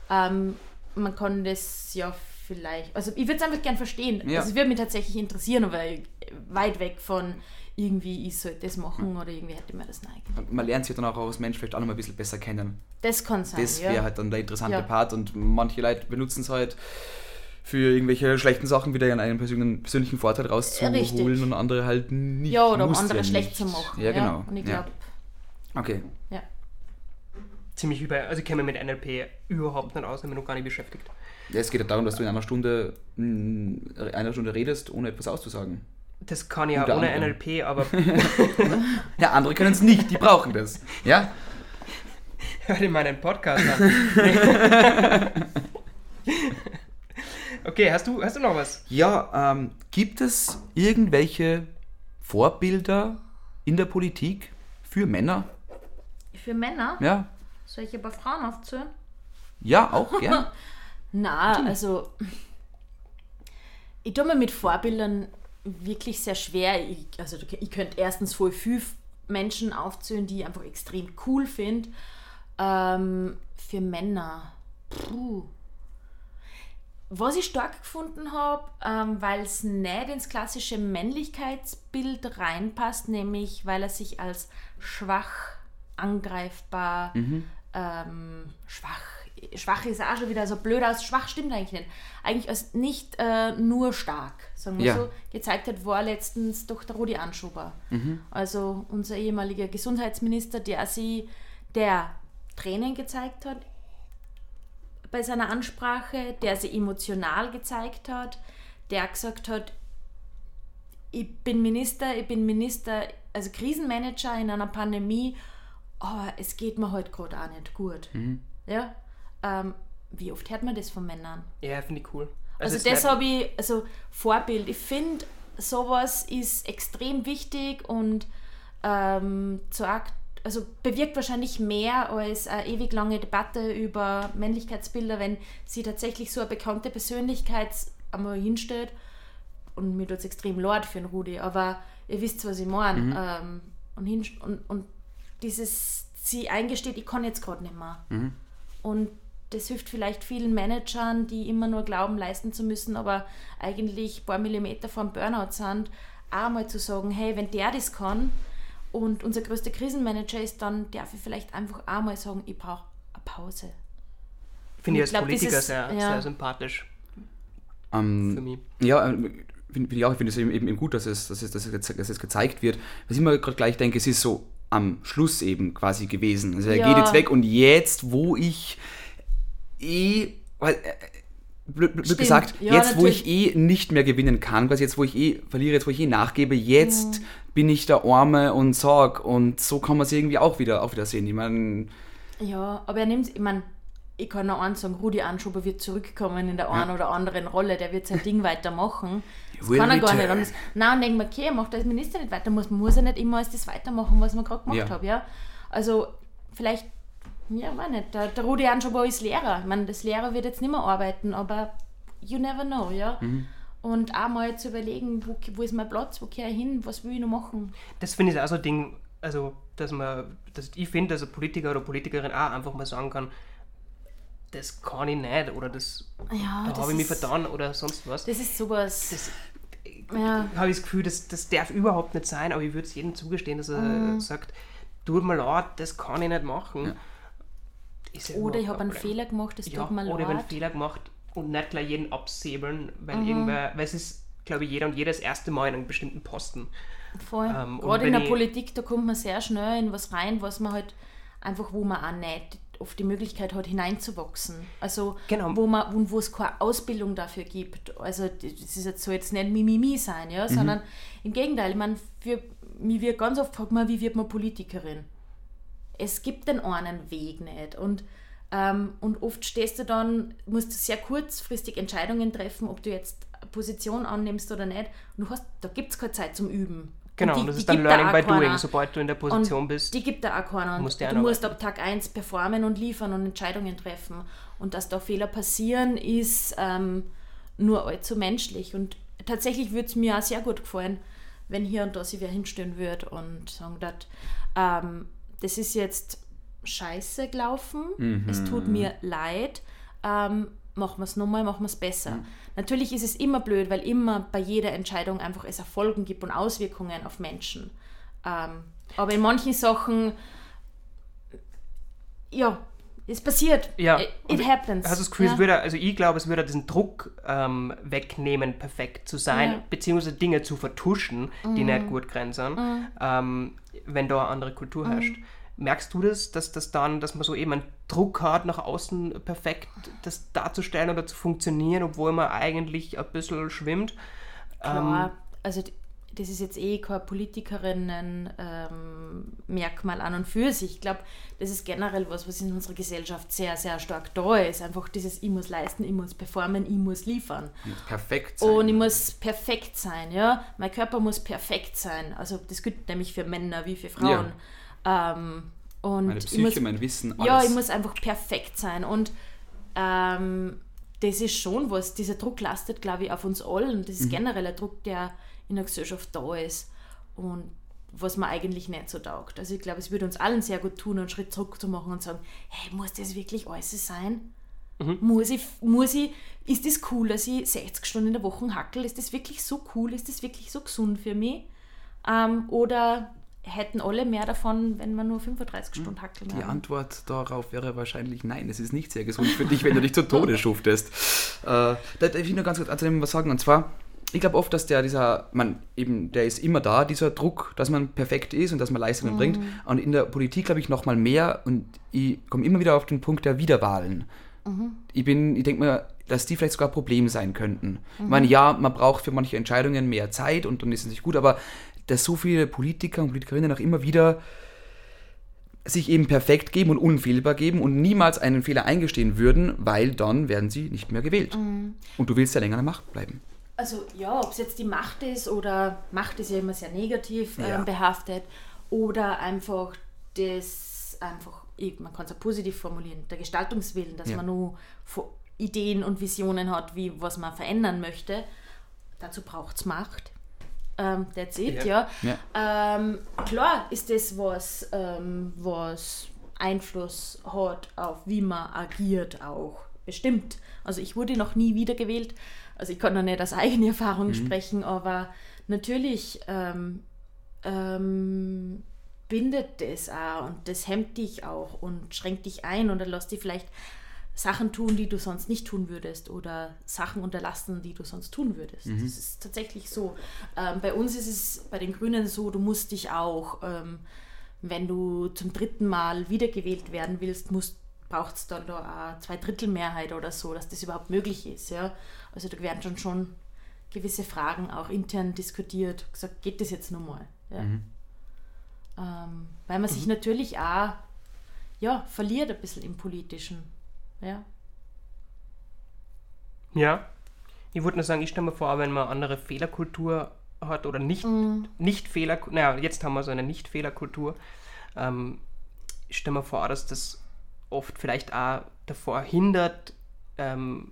Ähm, man kann das ja vielleicht, also ich würde es einfach gern verstehen. Ja. Also es würde mich tatsächlich interessieren, aber weit weg von irgendwie, ich sollte das machen oder irgendwie hätte mir das neigen. man lernt sich dann auch als Mensch vielleicht auch noch mal ein bisschen besser kennen. Das kann sein, Das ja. wäre halt dann der interessante Ja. Part und manche Leute benutzen es halt für irgendwelche schlechten Sachen wieder einen persönlichen, persönlichen Vorteil rauszuholen Richtig. und andere halt nicht. ja, oder um andere ja schlecht nicht. zu machen. Ja, genau. Und ich ja. glaube, Okay. ja. Ziemlich über, also ich kenne mich mit NLP überhaupt nicht aus, ich bin noch gar nicht beschäftigt. Ja, es geht ja darum, dass du in einer Stunde, mh, einer Stunde redest, ohne etwas auszusagen. Das kann ich ja Unter ohne anderem. NLP, aber Ja, andere können es nicht, die brauchen das. Ja? hör dir meinen Podcast an. okay, hast du, hast du noch was? Ja, ähm, gibt es irgendwelche Vorbilder in der Politik für Männer? Für Männer, Ja, soll ich aber Frauen aufzählen? ja, auch gern. Na, also ich tue mir mit Vorbildern wirklich sehr schwer. Ich, also ich könnte erstens voll fünf Menschen aufzählen, die ich einfach extrem cool finde. Ähm, für Männer. Puh. Was ich stark gefunden habe, ähm, weil es nicht ins klassische Männlichkeitsbild reinpasst, nämlich weil er sich als schwach, angreifbar, ähm, schwach, schwach ist auch schon wieder so blöd aus, schwach stimmt eigentlich nicht. Eigentlich als nicht äh, nur stark, sagen wir Ja. so, gezeigt hat, war letztens der Rudi Anschober. Also unser ehemaliger Gesundheitsminister, der sie, der Tränen gezeigt hat bei seiner Ansprache, der sie emotional gezeigt hat, der gesagt hat, ich bin Minister, ich bin Minister, also Krisenmanager in einer Pandemie, aber es geht mir heute gerade auch nicht gut. Ja? Ähm, wie oft hört man das von Männern? Ja, finde ich cool. Also, es das habe ich, also Vorbild. Ich finde, sowas ist extrem wichtig und ähm, akt also bewirkt wahrscheinlich mehr als eine ewig lange Debatte über Männlichkeitsbilder, wenn sie tatsächlich so eine bekannte Persönlichkeit einmal hinstellt. Und mir tut es extrem leid für den Rudi, aber ihr wisst, was ich meine. Ähm, und, und, und dieses, sie eingesteht, ich kann jetzt gerade nicht mehr. Und das hilft vielleicht vielen Managern, die immer nur glauben, leisten zu müssen, aber eigentlich ein paar Millimeter vom Burnout sind, auch mal zu sagen, hey, wenn der das kann und unser größter Krisenmanager ist, dann darf ich vielleicht einfach auch mal sagen, ich brauche eine Pause. Finde ich als glaub, Politiker dieses- sehr, ja. sehr sympathisch Ähm, für mich. Ja, äh, finde find ich auch. Ich finde es eben, eben gut, dass es, dass, es, dass, es, dass es gezeigt wird. Was ich immer gerade gleich denke, es ist so am Schluss eben quasi gewesen. Also er Ja. geht jetzt weg und jetzt, wo ich eh, weil, äh, blöd, blöd gesagt, Ja, jetzt wo natürlich. ich eh nicht mehr gewinnen kann, quasi jetzt wo ich eh verliere, jetzt wo ich eh nachgebe, jetzt bin ich der Arme und sorg und so kann man es irgendwie auch wieder, auch wieder sehen. Ich meine, Ja, aber er nimmt, ich meine, ich kann noch eins sagen, Rudi Anschober wird zurückkommen in der einen oder anderen Rolle, der wird sein Ding weitermachen. Das will kann er gar nicht anders. Nein, und denkt man, okay, er macht als Minister nicht weiter, muss, muss ja nicht immer als das weitermachen, was man gerade gemacht Ja. hat, ja. Also, vielleicht, ja, weiß nicht, der, der Rudi Anschober ist Lehrer. Ich meine, das Lehrer wird jetzt nicht mehr arbeiten, aber you never know, ja. Mhm. Und auch mal zu überlegen, wo, wo ist mein Platz, wo kehre ich hin, was will ich noch machen. Das finde ich auch so ein Ding, also, dass man, dass ich finde, dass ein Politiker oder Politikerin auch einfach mal sagen kann, das kann ich nicht oder das, Ja, da habe ich mich vertan oder sonst was. Das ist sowas. Das, ja. habe ich das Gefühl, das, das darf überhaupt nicht sein, aber ich würde es jedem zugestehen, dass er Mhm. sagt, tut mir leid, das kann ich nicht machen. Ja Oder ich habe einen. Fehler gemacht, das Ja, tut mir oder ich habe einen leid. Fehler gemacht und nicht gleich jeden absäbeln, weil Mhm. irgendwer, weil es ist, glaube ich, jeder und jeder das erste Mal in einem bestimmten Posten. Voll. Ähm, Gerade in der Politik, da kommt man sehr schnell in was rein, was man halt einfach, wo man auch nicht oft die Möglichkeit hat, hineinzuwachsen. Also Genau. wo man, wo, wo es keine Ausbildung dafür gibt. Also das ist jetzt so jetzt nicht Mimimi sein, ja, sondern im Gegenteil, ich meine, für mich wird ganz oft gefragt, man, wie wird man Politikerin? Es gibt den einen Weg nicht. Und, ähm, und oft stehst du dann, musst du sehr kurzfristig Entscheidungen treffen, ob du jetzt Position annimmst oder nicht. Und du hast, da gibt es keine Zeit zum Üben. Genau, die- und das ist dann da Learning auch by Doing, sobald du in der Position Und bist. Die gibt da auch keiner. Und musst du musst ab Tag 1 performen und liefern und Entscheidungen treffen. Und dass da Fehler passieren, ist ähm, nur allzu menschlich. Und tatsächlich würde es mir auch sehr gut gefallen, wenn hier und da sich wer hinstellen würde und sagen wird, ähm, das ist jetzt scheiße gelaufen, es tut mir leid, ähm, machen wir es nochmal, machen wir es besser. Natürlich ist es immer blöd, weil immer bei jeder Entscheidung einfach es Erfolgen gibt und Auswirkungen auf Menschen. Ähm, aber in manchen Sachen, ja, es passiert. Ja, It, it happens. Hast du das Gefühl, ja. es würde, also ich glaube, es würde diesen Druck ähm, wegnehmen, perfekt zu sein, Ja. Mhm. beziehungsweise Dinge zu vertuschen, die nicht gut grenzen, ähm, wenn da eine andere Kultur herrscht. Merkst du das, dass das dann, dass man so eben einen Druck hat, nach außen perfekt das darzustellen oder zu funktionieren, obwohl man eigentlich ein bisschen schwimmt? Ähm, Klar, also d- das ist jetzt eh kein Politikerinnen-Merkmal an und für sich. Ich glaube, das ist generell was, was in unserer Gesellschaft sehr, sehr stark da ist. Einfach dieses, ich muss leisten, ich muss performen, ich muss liefern. perfekt sein. Und ich muss perfekt sein, ja. Mein Körper muss perfekt sein. Also das gilt nämlich für Männer wie für Frauen. Ähm, und Meine ich Psyche, muss, mein Wissen, alles. ja, ich muss einfach perfekt sein. Und ähm, das ist schon was, dieser Druck lastet, glaube ich, auf uns allen. Das ist Mhm. generell ein Druck, der in der Gesellschaft da ist. Und was mir eigentlich nicht so taugt. Also ich glaube, es würde uns allen sehr gut tun, einen Schritt zurück zu machen und sagen, hey, muss das wirklich alles sein? Muss ich, muss ich, ist das cool, dass ich 60 Stunden in der Woche hackel? Ist das wirklich so cool? Ist das wirklich so gesund für mich? Ähm, oder hätten alle mehr davon, wenn man nur 35 Stunden hackeln Die würden? Antwort darauf wäre wahrscheinlich nein. Es ist nicht sehr gesund für dich, wenn du dich zu Tode schuftest. Äh, da darf ich nur ganz kurz zu dem was sagen. Und zwar, ich glaube oft, dass der, dieser, man eben, der ist immer da, dieser Druck, dass man perfekt ist und dass man Leistungen bringt. Und in der Politik glaube ich noch mal mehr. Und ich komme immer wieder auf den Punkt der Wiederwahlen. Ich bin, ich denke mir, dass die vielleicht sogar ein Problem sein könnten. Ich meine, ja, man braucht für manche Entscheidungen mehr Zeit und dann ist es nicht gut, aber dass so viele Politiker und Politikerinnen auch immer wieder sich eben perfekt geben und unfehlbar geben und niemals einen Fehler eingestehen würden, weil dann werden sie nicht mehr gewählt. Und du willst ja länger an der Macht bleiben. Also ja, ob es jetzt die Macht ist oder Macht ist ja immer sehr negativ Ja. ähm, behaftet oder einfach das einfach, man kann es auch positiv formulieren, der Gestaltungswillen, dass Ja. man nur Ideen und Visionen hat, wie was man verändern möchte. Dazu braucht es Macht. Ähm, that's it, ja. Ja. Ähm, klar ist das was, ähm, was Einfluss hat auf wie man agiert auch. Bestimmt. Also ich wurde noch nie wiedergewählt. Also ich kann noch nicht aus eigener Erfahrung sprechen, aber natürlich ähm, ähm, bindet das auch und das hemmt dich auch und schränkt dich ein oder lässt dich vielleicht Sachen tun, die du sonst nicht tun würdest oder Sachen unterlassen, die du sonst tun würdest. Das ist tatsächlich so. Ähm, bei uns ist es bei den Grünen so, du musst dich auch, ähm, wenn du zum dritten Mal wiedergewählt werden willst, musst braucht es dann da eine Zweidrittelmehrheit oder so, dass das überhaupt möglich ist. Ja? Also da werden schon schon gewisse Fragen auch intern diskutiert, gesagt, geht das jetzt nochmal? Ja? Mhm. Ähm, weil man sich natürlich auch ja, verliert ein bisschen im Politischen. Ja. Ja. Ich würde nur sagen, ich stelle mir vor, wenn man eine andere Fehlerkultur hat oder nicht, nicht Fehler, naja, jetzt haben wir so eine Nicht-Fehlerkultur. Ähm, ich stelle mir vor, dass das oft vielleicht auch davor hindert, ähm,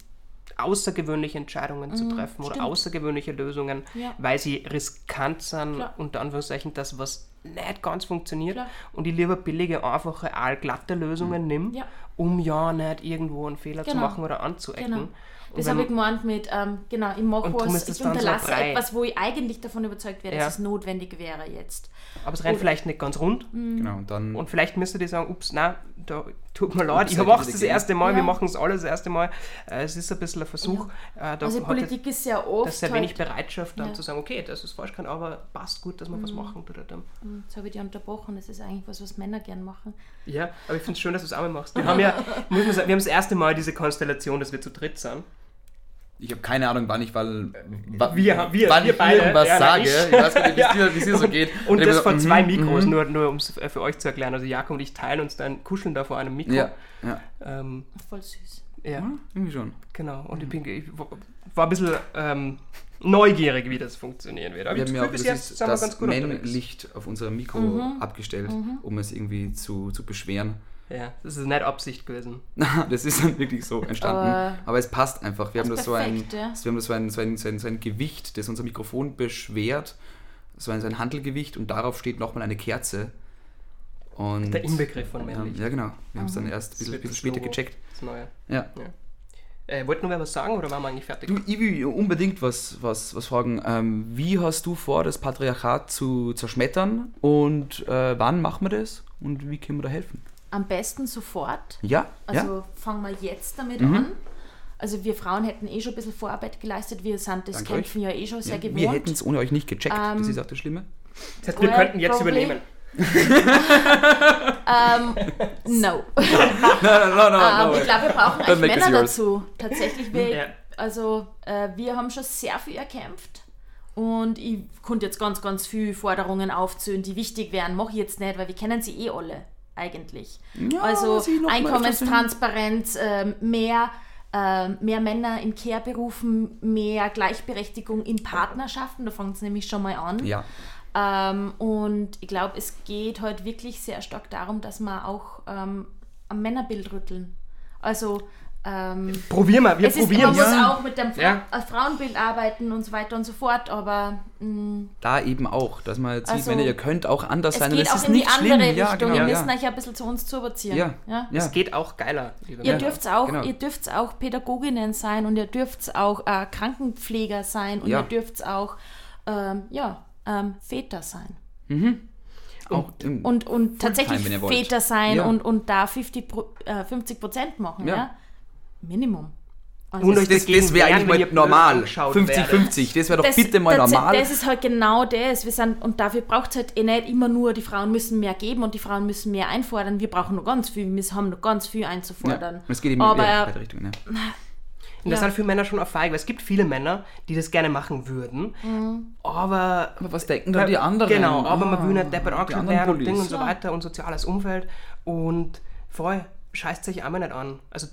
außergewöhnliche Entscheidungen zu treffen oder stimmt. außergewöhnliche Lösungen, Ja. weil sie riskant sind, Klar. unter Anführungszeichen, das, was nicht ganz funktioniert Klar. und ich lieber billige, einfache, allglatte Lösungen nimm, Ja. um ja nicht irgendwo einen Fehler zu Genau. machen oder anzuecken. Genau. Das habe ich gemeint mit, ähm, genau, ich mache was, ist ich so unterlasse Brei. etwas, wo ich eigentlich davon überzeugt wäre, Ja. dass es notwendig wäre jetzt. Aber es rennt vielleicht nicht ganz rund Genau, und dann und vielleicht müsste die sagen, ups, na, da tut mir leid, Ups, ich mache ihr es das erste Mal, Ja. wir machen es alle das erste Mal. Äh, es ist ein bisschen ein Versuch. Äh, da Also Politik ist sehr oft. das sehr wenig halt, Bereitschaft, dann Ja. Mhm. zu sagen, okay, das ist falsch, kann, aber passt gut, dass wir was machen. da, da. jetzt habe ich dich unterbrochen, das ist eigentlich was, was Männer gern machen. Ja, aber ich finde es schön, dass du es auch mal machst. Wir haben ja, muss man sagen, wir haben das erste Mal diese Konstellation, dass wir zu dritt sind. Ich habe keine Ahnung, wann ich, weil, wa- Wir- wir- wann wir ich beide. irgendwas Ja, sage. ich. Ich, weiß gar nicht, wie es dir, wie es dir so geht. Und ich das hab von zwei mhm, Mikros, mhm. nur, nur um es für euch zu erklären. Also Jakob und ich teilen uns dann, kuscheln da vor einem Mikro. Ja, ja. Ähm, Voll süß. ja. Hm, irgendwie schon. Genau, und ich, bin, ich war ein bisschen ähm, neugierig, wie das funktionieren wird. Aber Wir ich haben ja auch bis das, jetzt das unterwegs. Männlicht auf unserem Mikro abgestellt, um es irgendwie zu, zu beschweren. Ja, das ist nicht Absicht gewesen. das ist dann wirklich so entstanden. Aber- Aber es passt einfach. Wir haben Das so ein, perfekt, ja. wir haben das so ein, so, ein, so, ein, so ein Gewicht, das unser Mikrofon beschwert. So ein, so ein Handelgewicht und darauf steht nochmal eine Kerze. Und Der Inbegriff von ja, männlich. ja, genau. Wir haben es dann erst ein bisschen, bisschen später gecheckt. Das Neue. Ja. Äh, wollten wir was sagen oder waren wir eigentlich fertig? Du, ich will unbedingt was, was, was fragen. Ähm, wie hast du vor, das Patriarchat zu zerschmettern und äh, wann machen wir das und wie können wir da helfen? Am besten sofort. Ja, Also ja. fangen wir jetzt damit Mhm. an. Also wir Frauen hätten eh schon ein bisschen Vorarbeit geleistet. Wir sind das Danke Kämpfen ja eh schon sehr ja. gewohnt. Wir hätten es ohne euch nicht gecheckt, das Ähm, ist auch das Schlimme. Das heißt, wir könnten jetzt probably. übernehmen. Ähm, no. No, no, no, Ähm, ich glaube, wir brauchen eigentlich Männer dazu. Tatsächlich, wir, Ja. also äh, wir haben schon sehr viel erkämpft. Und ich konnte jetzt ganz, ganz viele Forderungen aufzählen, die wichtig wären. Mache ich jetzt nicht, weil wir kennen sie eh alle eigentlich. Ja, also Einkommenstransparenz, ähm, mehr, ähm, mehr Männer in Care-Berufen, mehr Gleichberechtigung in Partnerschaften. Da fängt es nämlich schon mal an. Ja, Ähm, und ich glaube, es geht heute wirklich sehr stark darum, dass wir auch ähm, am Männerbild rütteln. Also ähm, Probieren wir, wir es ist, man probieren muss es. auch mit dem Fra Ja. äh, Frauenbild arbeiten und so weiter und so fort, aber mh, da eben auch, dass man jetzt sieht, Also, wenn ihr könnt auch anders es sein und geht es auch ist in die nicht andere schlimm. Richtung. Ja, genau, Wir ja. müssen euch ein bisschen zu uns zu überziehen. Ja, Ja? ja. Es geht auch geiler. Ihr dürft auch, genau. ihr dürft auch Pädagoginnen sein und ihr dürft auch äh, Krankenpfleger sein und Ja. ihr dürft auch ähm, ja, ähm, Väter sein. auch im, und, und wenn tatsächlich. Väter sein Ja. und, und da 50 Pro, äh, 50 Prozent machen, ja. Minimum. Also Und das- euch das, das wäre eigentlich mal normal. angeschaut 50-50, das wäre doch das, bitte mal das, normal. Das ist halt genau das. Wir sind, und dafür braucht es halt eh nicht immer nur, die Frauen müssen mehr geben und die Frauen müssen mehr einfordern. Wir brauchen noch ganz viel, wir haben noch ganz viel einzufordern. ja, es geht eben Aber in beide Richtungen. Ja. Und das Ja. sind für Männer schon auf feig, weil es gibt viele Männer, die das gerne machen würden, Mhm. Aber aber... was denken dann die anderen? Genau, aber man Ah, will nicht deppert die angeschaut anderen werden und. Ding und so weiter und soziales Umfeld und voll, scheißt sich einmal nicht an. Also,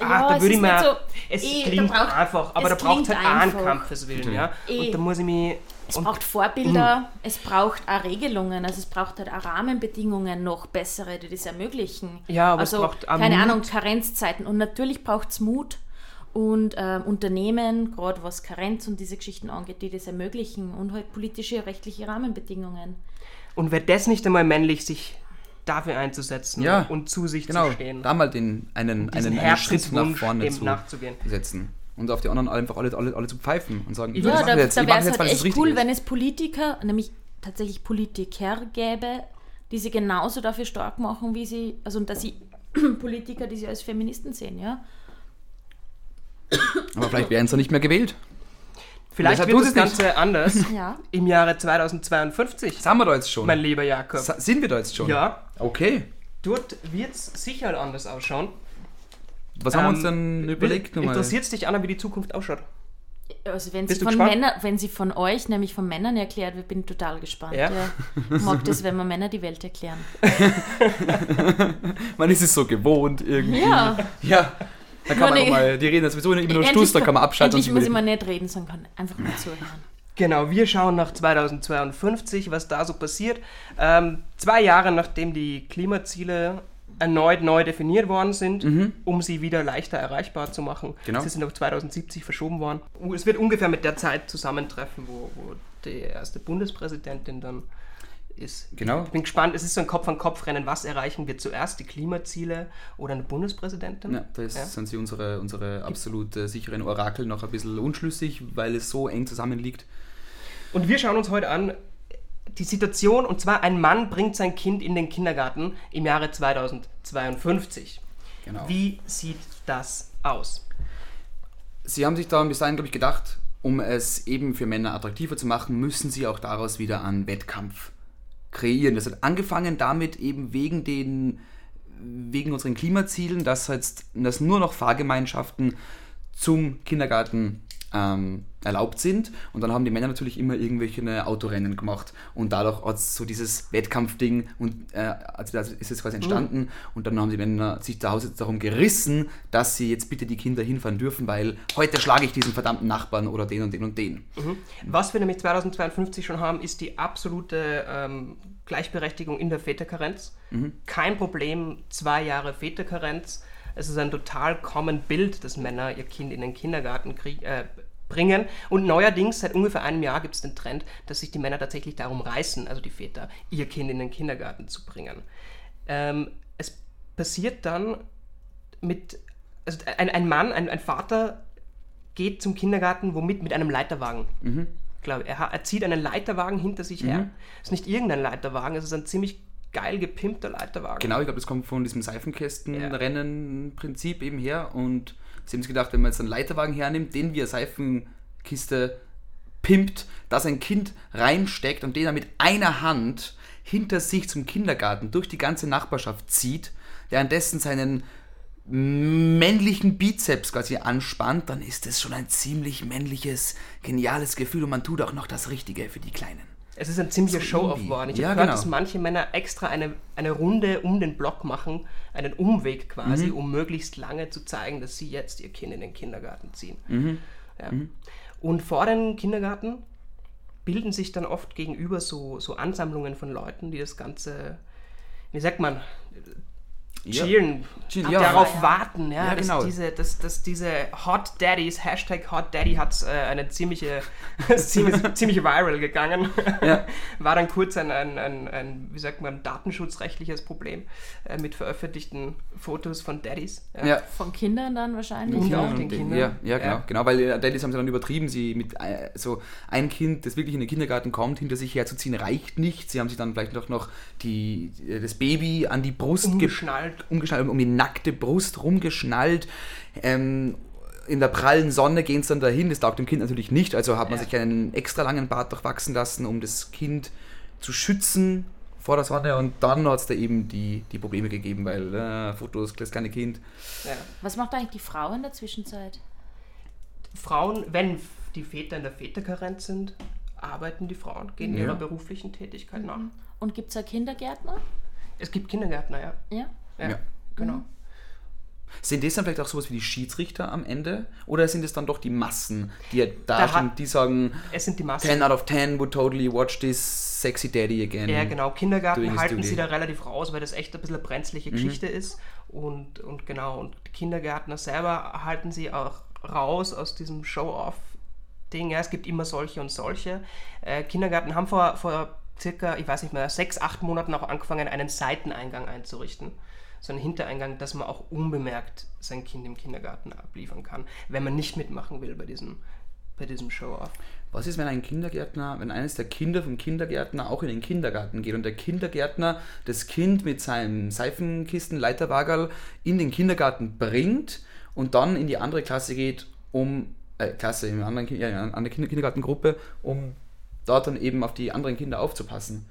Ja, ah, da es würde ich mir... so- es eh, da klingt braucht- einfach, aber es da braucht klingt halt auch einen einfach. Kampfeswillen, ja. Eh. Und da muss ich mich... Es braucht Vorbilder, es braucht auch Regelungen, also es braucht halt auch Rahmenbedingungen noch bessere, die das ermöglichen. Ja, aber es also, braucht auch keine Mut. Ahnung, Karenzzeiten und natürlich braucht es Mut und ähm, Unternehmen, gerade was Karenz und diese Geschichten angeht, die das ermöglichen und halt politische, rechtliche Rahmenbedingungen. Und wäre das nicht einmal männlich, sich dafür einzusetzen Ja, und zu sich Genau, zu stehen? da mal den, einen, einen, einen Schritt nach vorne zu nachzugehen. setzen. Und auf die anderen einfach alle, alle, alle zu pfeifen und sagen, ich Ja, mache da, jetzt, da ich wäre mache es jetzt, halt weil es echt richtig cool, ist. wenn es Politiker, nämlich tatsächlich Politiker gäbe, die sich genauso dafür stark machen, wie sie, also und dass sie Politiker, die sie als Feministen sehen, ja. Aber vielleicht werden sie nicht mehr gewählt. Vielleicht wird das Ganze anders Ja. im Jahre 2052, Sind wir da jetzt schon? mein lieber Jakob. Sa- Sind wir da jetzt schon? Ja, Okay. Dort wird es sicher anders ausschauen. Was haben wir uns Ähm, dann überlegt? nochmal? Interessiert es dich, Anna, wie die Zukunft ausschaut? Also wenn Bist sie, von? Männer, wenn sie von euch, nämlich von Männern erklärt wird, bin ich total gespannt. Ja? Ja. Ich mag das, wenn man Männer die Welt erklären. Man ist es so gewohnt irgendwie. Ja. Ja. Da kann man auch ne- mal, die reden jetzt sowieso immer nur Stuss, da kann man abschalten. Endlich und muss ich mal nicht reden, sondern kann einfach mal zuhören. Genau, wir schauen nach 2052, was da so passiert. Ähm, zwei Jahre nachdem die Klimaziele erneut neu definiert worden sind, um sie wieder leichter erreichbar zu machen. Genau. Sie sind auf 2070 verschoben worden. Es wird ungefähr mit der Zeit zusammentreffen, wo, wo die erste Bundespräsidentin dann ist. Genau. Ich bin gespannt, es ist so ein Kopf-an-Kopf-Rennen. Was erreichen wir zuerst, die Klimaziele oder eine Bundespräsidentin? Ja, da Ja. sind sie unsere, unsere absolut äh, sicheren Orakel noch ein bisschen unschlüssig, weil es so eng zusammenliegt. Und wir schauen uns heute an die Situation, und zwar ein Mann bringt sein Kind in den Kindergarten im Jahre 2052. Genau. Wie sieht das aus? Sie haben sich da bis dahin, glaube ich, gedacht, um es eben für Männer attraktiver zu machen, müssen sie auch daraus wieder einen Wettkampf kreieren. Das hat angefangen damit eben wegen den wegen unseren Klimazielen, dass jetzt dass nur noch Fahrgemeinschaften zum Kindergarten ähm, erlaubt sind. Und dann haben die Männer natürlich immer irgendwelche ne, Autorennen gemacht. Und dadurch hat so dieses Wettkampfding und äh, also das ist es quasi entstanden. Und dann haben die Männer sich zu Hause darum gerissen, dass sie jetzt bitte die Kinder hinfahren dürfen, weil heute schlage ich diesen verdammten Nachbarn oder den und den und den. Was wir nämlich 2052 schon haben, ist die absolute ähm, Gleichberechtigung in der Väterkarenz. Kein Problem, zwei Jahre Väterkarenz. Es ist ein total common Bild, dass Männer ihr Kind in den Kindergarten krieg, äh, bringen. Und neuerdings, seit ungefähr einem Jahr, gibt es den Trend, dass sich die Männer tatsächlich darum reißen, also die Väter, ihr Kind in den Kindergarten zu bringen. Ähm, es passiert dann mit, also ein, ein Mann, ein, ein Vater geht zum Kindergarten, womit? Mit einem Leiterwagen. Ich glaube, er, er zieht einen Leiterwagen hinter sich her. Es ist nicht irgendein Leiterwagen, es ist ein ziemlich geil gepimpter Leiterwagen. Genau, ich glaube, das kommt von diesem Seifenkästenrennen-Prinzip eben her. Und sie haben sich gedacht, wenn man jetzt einen Leiterwagen hernimmt, den wie eine Seifenkiste pimpt, dass ein Kind reinsteckt und den er mit einer Hand hinter sich zum Kindergarten durch die ganze Nachbarschaft zieht, währenddessen seinen männlichen Bizeps quasi anspannt, dann ist das schon ein ziemlich männliches, geniales Gefühl und man tut auch noch das Richtige für die Kleinen. Es ist ein ziemlicher So Show-off irgendwie. geworden. Ich Ja, habe gehört, genau. dass manche Männer extra eine, eine Runde um den Block machen, einen Umweg quasi, Mhm. um möglichst lange zu zeigen, dass sie jetzt ihr Kind in den Kindergarten ziehen. Mhm. Ja. Und vor dem Kindergarten bilden sich dann oft gegenüber so, so Ansammlungen von Leuten, die das Ganze, wie sagt man, Cheeren, darauf ja. Ja, ja. warten, ja, Ja, dass, genau. diese, dass, dass diese Hot Daddies, Hashtag Hot Daddy hat äh, eine ziemliche, ziemlich, ziemlich viral gegangen. Ja. War dann kurz ein, ein, ein, ein, wie sagt man, datenschutzrechtliches Problem äh, mit veröffentlichten Fotos von Daddies. Ja. Von Kindern dann wahrscheinlich. Und ja. auch den Kindern. Ja, ja, genau. Ja. genau weil äh, Daddies haben sie dann übertrieben. Sie mit äh, so ein Kind, das wirklich in den Kindergarten kommt, hinter sich herzuziehen, reicht nicht. Sie haben sich dann vielleicht noch, noch die, äh, das Baby an die Brust ge- Umgeschnallt. umgeschnallt, um die nackte Brust rumgeschnallt. Ähm, in der prallen Sonne gehen sie dann dahin. Das taugt dem Kind natürlich nicht. Also hat man Ja. sich einen extra langen Bart durchwachsen lassen, um das Kind zu schützen vor der Sonne. Und dann hat es da eben die, die Probleme gegeben, weil äh, Fotos, das kleine Kind. Ja. Was macht eigentlich die Frau in der Zwischenzeit? Frauen, wenn die Väter in der Väterkarenz sind, arbeiten die Frauen, gehen Ja. ihrer beruflichen Tätigkeit nach. Und gibt es einen Kindergärtner? Es gibt Kindergärtner, ja. Ja. Ja, Ja. genau. Sind das dann vielleicht auch sowas wie die Schiedsrichter am Ende? Oder sind es dann doch die Massen, die ja da Da hat- die sagen, Es sind die Massen. 10 out of 10 would totally watch this sexy daddy again? Ja, genau. Kindergarten doing halten sie da relativ raus, weil das echt ein bisschen eine brenzliche Mhm. Geschichte ist. Und, und genau, und Kindergärtner selber halten sie auch raus aus diesem Show-Off-Ding. Ja, es gibt immer solche und solche. Äh, Kindergärten haben vor, vor circa, ich weiß nicht mehr, sechs, acht Monaten auch angefangen, einen Seiteneingang einzurichten. So einen Hintereingang, dass man auch unbemerkt sein Kind im Kindergarten abliefern kann, wenn man nicht mitmachen will bei diesem, bei diesem Show-Off. Was ist, wenn ein Kindergärtner, wenn eines der Kinder vom Kindergärtner auch in den Kindergarten geht und der Kindergärtner das Kind mit seinem Seifenkisten, Leiterwagerl in den Kindergarten bringt und dann in die andere Klasse geht, um, äh, Klasse, in einer anderen, ja, in einer anderen Kinder Kindergartengruppe, um dort dann eben auf die anderen Kinder aufzupassen.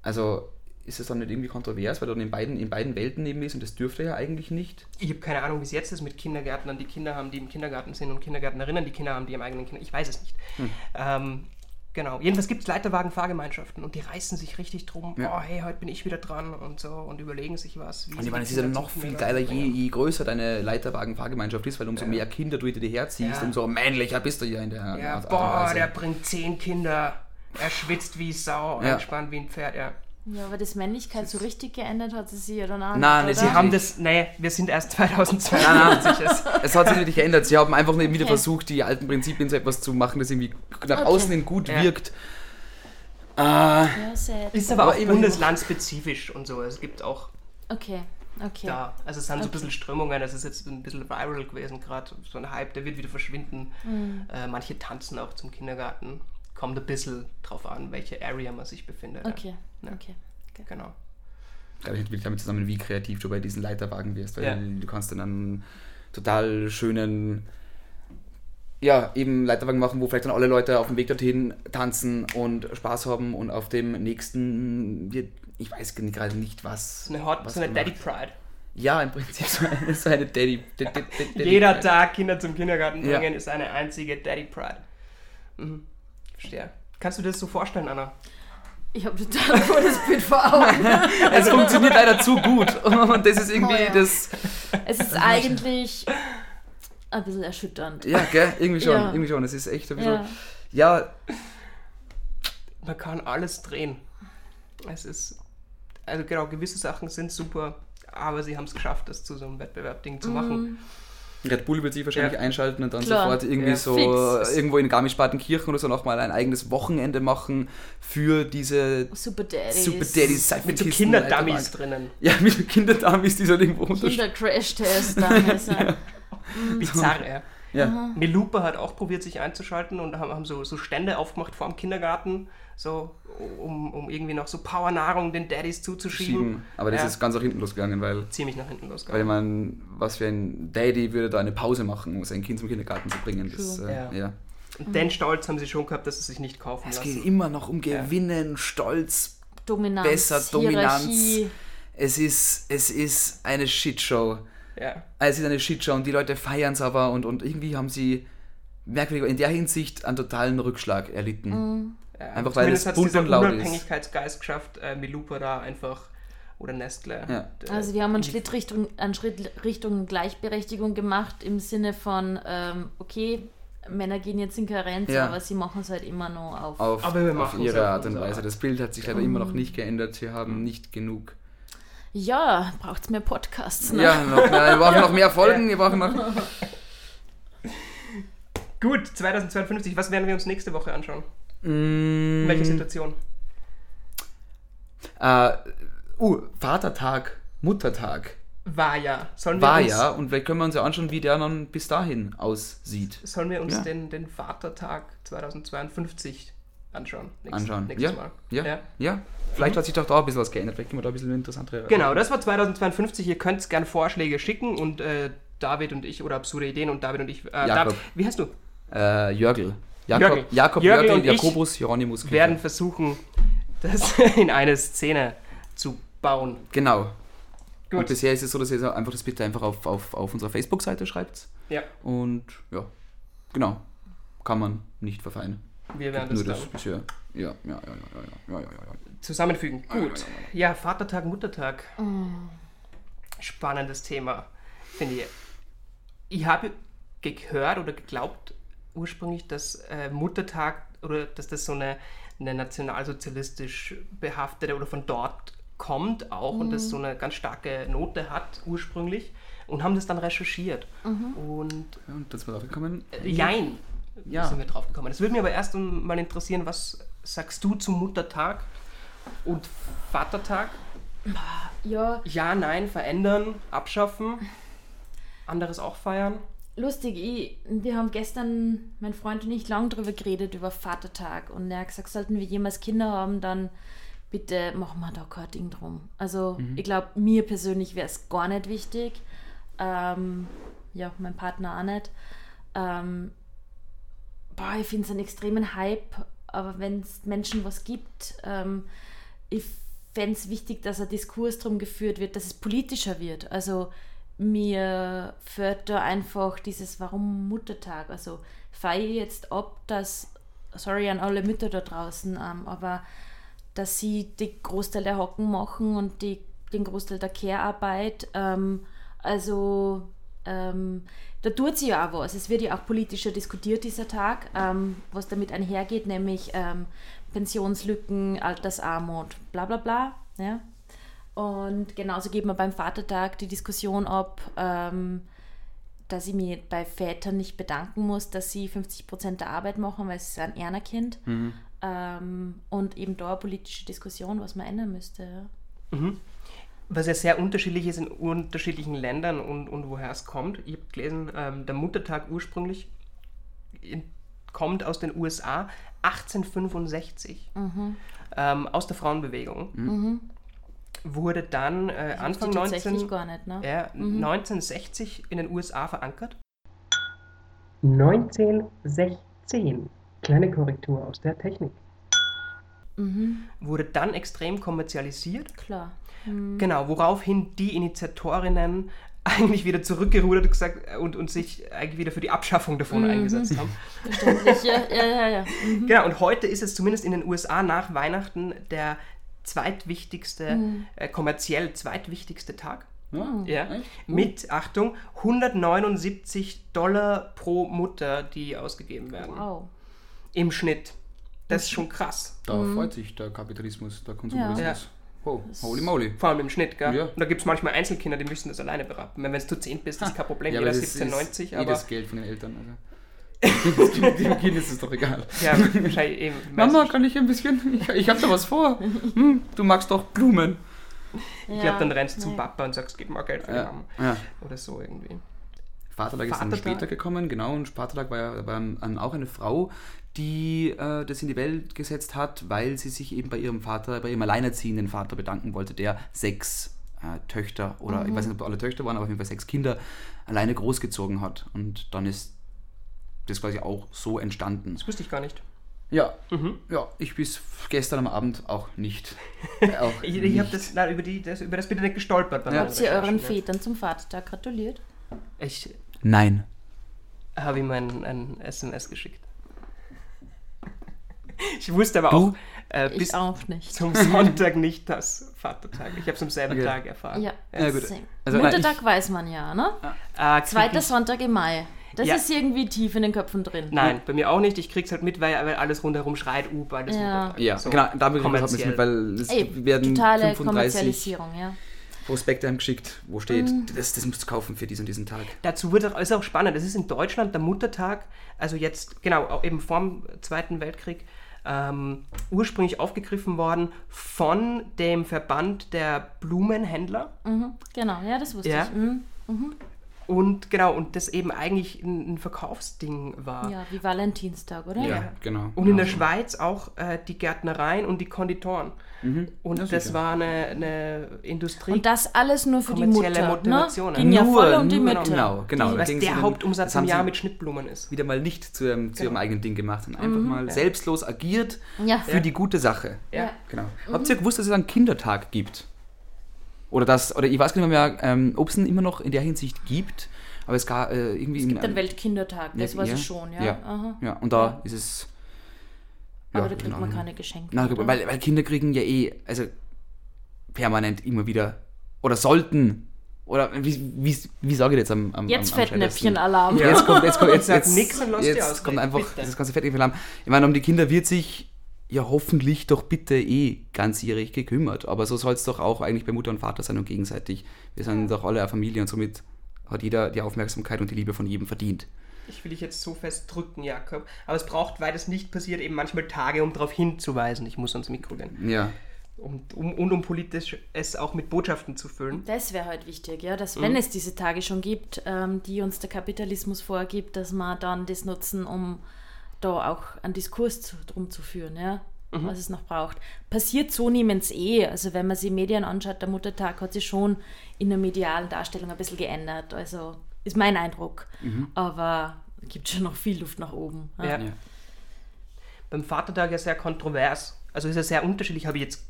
Also ist es dann nicht irgendwie kontrovers, weil du in beiden, in beiden Welten neben ist und das dürfte ja eigentlich nicht. Ich habe keine Ahnung, wie es jetzt ist mit Kindergärtnern, die Kinder haben, die im Kindergarten sind und Kindergärtnerinnen, die Kinder haben, die im eigenen Kinder. Ich weiß es nicht. Hm. Ähm, genau. Jedenfalls gibt es Leiterwagen-Fahrgemeinschaften und die reißen sich richtig drum. Ja. Oh, hey, heute bin ich wieder dran und so und überlegen sich was. Wie Und ich meine, es ist ja noch viel geiler, je, je größer deine Leiterwagen-Fahrgemeinschaft ist, weil umso mehr Kinder du hinter dir herziehst, Ja. umso männlicher bist du ja in der Ja, Art boah, der bringt zehn Kinder. Er schwitzt wie Sau, Ja. entspannt wie ein Pferd, ja. Ja, aber das Männlichkeit so richtig geändert hat sie sich ja dann auch Nein, nicht, sie haben das, nee, wir sind erst 2022. Es- Es hat sich nicht geändert. Sie haben einfach nur wieder Okay. versucht, die alten Prinzipien zu etwas zu machen, das irgendwie nach Okay. außen hin gut Ja. wirkt. Ah, Ja. Ist aber, Aber auch bundeslandspezifisch und so. Es gibt auch Okay, okay. da, also es sind so ein Okay. bisschen Strömungen, das ist jetzt ein bisschen viral gewesen gerade, so ein Hype, der wird wieder verschwinden. Mhm. Äh, manche tanzen auch zum Kindergarten. Kommt ein bisschen drauf an, welche Area man sich befindet. ja. Okay, Ja. okay. Genau. da hängt wirklich damit zusammen, wie kreativ du bei diesen Leiterwagen wirst, weil Ja. du kannst dann einen total schönen ja, eben Leiterwagen machen, wo vielleicht dann alle Leute auf dem Weg dorthin tanzen und Spaß haben und auf dem nächsten wird, ich weiß gerade nicht was. So eine, Hot, was so eine gemacht. Daddy Pride. Ja, im Prinzip so eine, so eine Daddy. Daddy, Daddy Jeder Pride. Tag Kinder zum Kindergarten Ja. bringen ist eine einzige Daddy Pride. Mhm. Verstehe. Kannst du dir das so vorstellen, Anna? Ich habe total ein gutes Bild vor Augen. Es funktioniert leider zu gut. Und das ist irgendwie Oh ja. das. Es ist eigentlich ein bisschen erschütternd. Ja, gell? Irgendwie schon. Ja. Irgendwie schon. Es ist echt ein bisschen. Ja. Ja, Man kann alles drehen. Es ist, also genau, gewisse Sachen sind super, aber sie haben es geschafft, das zu so einem Wettbewerb-Ding zu machen. Red Bull wird sich wahrscheinlich Ja. einschalten und dann Klar. sofort irgendwie Ja. so Fix. irgendwo in Garmisch-Partenkirchen oder so nochmal ein eigenes Wochenende machen für diese Super Daddies. Super Daddies Mit so Kinderdummies drinnen. Ja, mit Kinderdummies, die so irgendwo unterstehen. Kinder-Crash-Test damals. ja. Bizarr, ja. Ja. Melupa hat auch probiert, sich einzuschalten und haben, haben so, so Stände aufgemacht vor dem Kindergarten, so, um, um irgendwie noch so Powernahrung den Daddies zuzuschieben. Schieben. Aber das Ja. ist ganz nach hinten losgegangen, weil, Ziemlich nach hinten weil losgegangen. man, was für ein Daddy würde da eine Pause machen, um sein Kind zum Kindergarten zu bringen. Das, äh, Ja. ja. Und den Stolz haben sie schon gehabt, dass sie sich nicht kaufen Es lassen. geht immer noch um Gewinnen, Stolz. Dominanz, Besser, Dominanz. Hierarchie. Es ist, es ist eine Shitshow. Ja. Es ist eine Shitshow und die Leute feiern es aber und, und irgendwie haben sie merkwürdig in der Hinsicht einen totalen Rückschlag erlitten. Mhm. Ja, Einfach weil es bunt und laut ist. Unabhängigkeitsgeist geschafft, äh, Melupa da einfach, oder Nestle. Ja. Also wir haben einen Schritt Richtung, einen Schritt Richtung Gleichberechtigung gemacht im Sinne von, ähm, okay, Männer gehen jetzt in Karenz, Ja. aber sie machen es halt immer noch auf. Auf, Aber wir auf ihre auf Art und Weise. Art. Das Bild hat sich leider immer noch nicht geändert. Sie haben nicht genug. Ja, braucht es mehr Podcasts. Ne? Ja, noch, mehr, wir brauchen noch mehr Folgen. Wir brauchen noch. Gut, 2052, was werden wir uns nächste Woche anschauen? Mm, Welche Situation? Äh, uh, Vatertag, Muttertag War ja. Sollen wir war uns, ja. Und vielleicht können wir uns ja anschauen, wie der dann bis dahin aussieht. Sollen wir uns Ja. den, den Vatertag 2052 anschauen? Nächstes, Anschauen. Nächstes Ja, Mal. ja, ja. Vielleicht hat sich doch da ein bisschen was geändert. Vielleicht können wir da ein bisschen interessantere. Genau, das war 2052. Ihr könnt gerne Vorschläge schicken und äh, David und ich, oder absurde Ideen und David und ich. Äh, Jakob. David, wie heißt du? Äh, Jörgl. Jakob. Jakob Jörgl Jörgl, und Jakobus Hieronymus. Kiefer. werden versuchen, das in eine Szene zu bauen. Genau. Und Gut. bisher ist es so, dass ihr einfach das bitte einfach auf, auf, auf unserer Facebook-Seite schreibt. Ja, Und ja, genau. Kann man nicht verfeinen. wir werden Nur das das dann bisher. Ja, ja, ja, ja, ja, ja, ja, ja, ja. zusammenfügen. Gut. Ja, Vatertag, Muttertag. Spannendes Thema, finde ich. Ich habe gehört oder geglaubt ursprünglich, dass äh, Muttertag oder dass das so eine, eine nationalsozialistisch behaftete oder von dort kommt auch und das so eine ganz starke Note hat ursprünglich und haben das dann recherchiert. Und ja und das war drauf gekommen. äh, jein, Ja. sind wir drauf gekommen. Es würde mich aber erst mal interessieren, was sagst du zum Muttertag und Vatertag? Ja, Ja, nein, verändern, abschaffen, anderes auch feiern. Lustig, ich, wir haben gestern, mein Freund und ich, lang drüber geredet, über Vatertag. Und er hat gesagt, sollten wir jemals Kinder haben, dann bitte machen wir da kein Ding drum. Also ich glaube, mir persönlich wäre es gar nicht wichtig. Ähm, ja, mein Partner auch nicht. Ähm, boah, ich finde es einen extremen Hype, aber wenn es Menschen was gibt, ähm, ich fände es wichtig, dass ein Diskurs darum geführt wird, dass es politischer wird. Also mir führt da einfach dieses Warum Muttertag. Also feiere jetzt ab, dass, sorry an alle Mütter da draußen, ähm, aber dass sie den Großteil der Hocken machen und die, den Großteil der Care-Arbeit. Ähm, also ähm, da tut sie ja auch was. Es wird ja auch politischer diskutiert dieser Tag, ähm, was damit einhergeht, nämlich ähm, Pensionslücken, Altersarmut, bla bla bla. Ja? Und genauso geht man beim Vatertag die Diskussion ab, ähm, dass ich mich bei Vätern nicht bedanken muss, dass sie 50 Prozent der Arbeit machen, weil es ein Erna Kind. Mhm. Ähm, und eben da eine politische Diskussion, was man ändern müsste. Mhm. Was ja sehr unterschiedlich ist in unterschiedlichen Ländern und, und woher es kommt. Ich habe gelesen, ähm, der Muttertag ursprünglich in, kommt aus den USA 1865, mhm. ähm, aus der Frauenbewegung. Mhm. Wurde dann äh, Anfang 19, nicht, ne? äh, 1960 in den USA verankert. 1916 Kleine Korrektur aus der Technik. Mhm. Wurde dann extrem kommerzialisiert. Klar. Mhm. Genau, woraufhin die Initiatorinnen eigentlich wieder zurückgerudert gesagt, und, und sich eigentlich wieder für die Abschaffung davon mhm. eingesetzt haben. Verständlich, ja, ja, ja. ja. Mhm. Genau, und heute ist es zumindest in den USA nach Weihnachten der zweitwichtigste, mhm. äh, kommerziell zweitwichtigste Tag. Ja, ja. Mit, Achtung, 179 Dollar pro Mutter, die ausgegeben werden. Wow im Schnitt. Das ist schon krass. Da mhm. freut sich der Kapitalismus, der Konsumerismus. Ja. Oh, holy moly. Vor allem im Schnitt, gell? Ja. Und da gibt es manchmal Einzelkinder, die müssen das alleine berappen. Wenn es zu 10 bist, ist kein Problem, ja, jeder 17,90. Aber das Geld von den Eltern. Also. Dem Kind ist es doch egal. Ja, wahrscheinlich eben. Mama, kann ich ein bisschen? Ich, ich hab da was vor. Hm, du magst doch Blumen. Ich glaube, dann rennst du zum Papa und sagst, gib mal Geld für die Mama. Oder so irgendwie. Vatertag ist dann später gekommen, genau. Und Vatertag war ja war auch eine Frau, die äh, das in die Welt gesetzt hat, weil sie sich eben bei ihrem Vater, bei ihrem alleinerziehenden Vater bedanken wollte, der sechs äh, Töchter oder mhm. ich weiß nicht, ob alle Töchter waren, aber auf jeden Fall sechs Kinder alleine großgezogen hat. Und dann ist das quasi auch so entstanden. Das wusste ich gar nicht. Ja, mhm. ja, ich bis gestern am Abend auch nicht. Auch ich ich habe das, über, das, über das bitte nicht gestolpert. Ja. Habt ihr euren Vätern zum Vatertag gratuliert? Ich, Nein. Habe ihm ein, ein SMS geschickt. Ich wusste aber du? auch äh, bis auch zum Sonntag nicht das Vatertag. Ich habe es am selben okay. Tag erfahren. Ja, ja gut. Also, Muttertag weiß man ja, ne? Ah, Zweiter Sonntag im Mai. Das ja. ist irgendwie tief in den Köpfen drin. Nein, bei mir auch nicht. Ich krieg's halt mit, weil, weil alles rundherum schreit, uh, beides Ja, ja so genau, damit kommt es mit, weil es Ey, werden totale 35 Kommerzialisierung, ja. Prospekte haben geschickt, wo steht, mhm. das, das musst du kaufen für diesen und diesen Tag. Dazu wird auch, ist auch spannend, das ist in Deutschland der Muttertag, also jetzt, genau, eben vorm Zweiten Weltkrieg, ähm, ursprünglich aufgegriffen worden von dem Verband der Blumenhändler. Mhm, genau, ja, das wusste ja. ich. Mhm. Mhm. Und genau, und das eben eigentlich ein, ein, Verkaufsding war. Ja, wie Valentinstag, oder? Ja, ja. genau. Und in der Schweiz auch äh, die Gärtnereien und die Konditoren. Mhm. Und das, das war eine, eine, Industrie. Und das alles nur für die Mutter. Ne? Motivation. Ne? Ging ja voll um die Mütter. Genau, genau. Die, was der den, Hauptumsatz im Jahr mit Schnittblumen ist. Wieder mal nicht zu, ihrem, genau. zu ihrem eigenen Ding gemacht und einfach mhm. mal ja. selbstlos agiert ja. für die gute Sache. Ja. Genau. Mhm. Habt ihr gewusst, dass es einen Kindertag gibt? Oder das, oder ich weiß gar nicht mehr, ähm, ob es ihn immer noch in der Hinsicht gibt, aber es gab äh, irgendwie. Es gibt einen Weltkindertag, das ja, weiß ich schon, ja. Ja, ja. und da ist es. Aber da kriegt genau. man keine Geschenke. Nein, weil, weil Kinder kriegen ja eh, also permanent immer wieder oder sollten oder wie, wie, wie sage ich jetzt am, am Jetzt Fettnäpfchen-Alarm. Ja. Jetzt kommt, jetzt kommt, jetzt, jetzt, jetzt, jetzt, jetzt kommt einfach bitte. das ganze Fettnäpfchen-Alarm. Ich meine, um die Kinder wird sich ja hoffentlich doch bitte eh ganzjährig gekümmert. Aber so soll es doch auch eigentlich bei Mutter und Vater sein und gegenseitig. Wir sind doch alle eine Familie und somit hat jeder die Aufmerksamkeit und die Liebe von jedem verdient. Ich will dich jetzt so fest drücken, Jakob. Aber es braucht, weil das nicht passiert, eben manchmal Tage, um darauf hinzuweisen. Ich muss ans Mikro gehen. Ja. Und um, und um politisch es auch mit Botschaften zu füllen. Das wäre halt wichtig, ja, dass wenn mhm. es diese Tage schon gibt, ähm, die uns der Kapitalismus vorgibt, dass wir dann das nutzen, um da auch einen Diskurs zu, drum zu führen, ja, mhm. was es noch braucht. Passiert so niemals eh. Also wenn man sich Medien anschaut, der Muttertag hat sich schon in der medialen Darstellung ein bisschen geändert. Also ist mein Eindruck. Mhm. Aber es gibt schon noch viel Luft nach oben. Ja. Ja. Ja. Beim Vatertag ja sehr kontrovers. Also ist ja sehr unterschiedlich, habe ich jetzt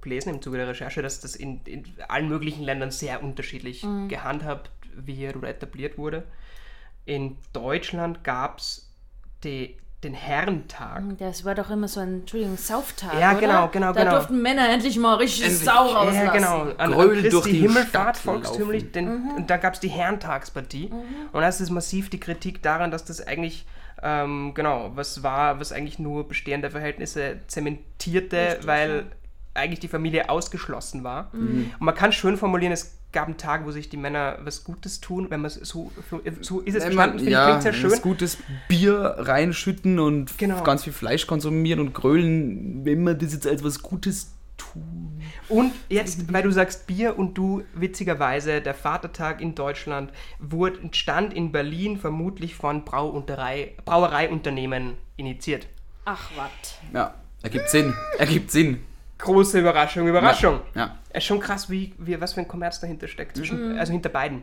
gelesen im Zuge der Recherche, dass das in, in allen möglichen Ländern sehr unterschiedlich Mhm. gehandhabt wird oder etabliert wurde. In Deutschland gab es den Herrentag. Das war doch immer so ein, Entschuldigung, Sauftag, Ja, oder? genau, genau, Da genau. durften Männer endlich mal richtig Endlich. Sau rauslassen. Ja, genau. An, an Grölen Christi durch die Himmelfahrt, Stadt volkstümlich. Mhm. Den, Und da gab es die Herrentagspartie. Und das ist massiv die Kritik daran, dass das eigentlich, ähm, genau, was war, was eigentlich nur bestehende Verhältnisse zementierte, weil eigentlich die Familie ausgeschlossen war. Mhm. Und man kann schön formulieren, es gab einen Tag, wo sich die Männer was Gutes tun, wenn man es so, so ist es Wenn man, finde ich, ja, sehr schön. das gutes Bier reinschütten und Genau. ganz viel Fleisch konsumieren und grölen, wenn man das jetzt als was Gutes tut. Und jetzt, weil du sagst Bier und du, witzigerweise, der Vatertag in Deutschland wurde, entstand in Berlin vermutlich von Brauunterei, Brauereiunternehmen initiiert. Ach, was. Ja, ergibt Sinn. Ergibt Sinn. Große Überraschung, Überraschung. Ja. Es ist schon krass, wie, wie, was für ein Kommerz dahinter steckt, Mhm. zwischen, also hinter beiden.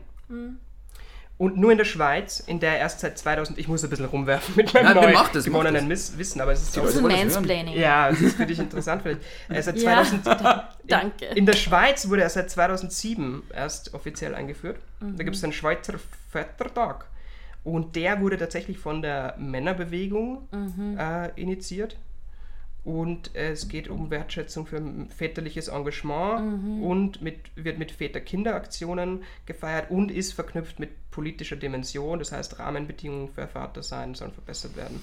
Und nur in der Schweiz, in der erst seit 2000, ich muss ein bisschen rumwerfen mit meinem Nein, neu das, gewonnenen Miss- Wissen, aber es ist Die Das ist. Mansplaining. ja, das ist für dich interessant vielleicht. Äh, seit Ja, 2000, Danke. In der Schweiz wurde er seit 2007 erst offiziell eingeführt. Da gibt es den Schweizer Vätertag. Und der wurde tatsächlich von der Männerbewegung äh, initiiert. Und es geht um Wertschätzung für väterliches Engagement und mit, wird mit Väter-Kinder-Aktionen gefeiert und ist verknüpft mit politischer Dimension. Das heißt, Rahmenbedingungen für Vatersein sollen verbessert werden.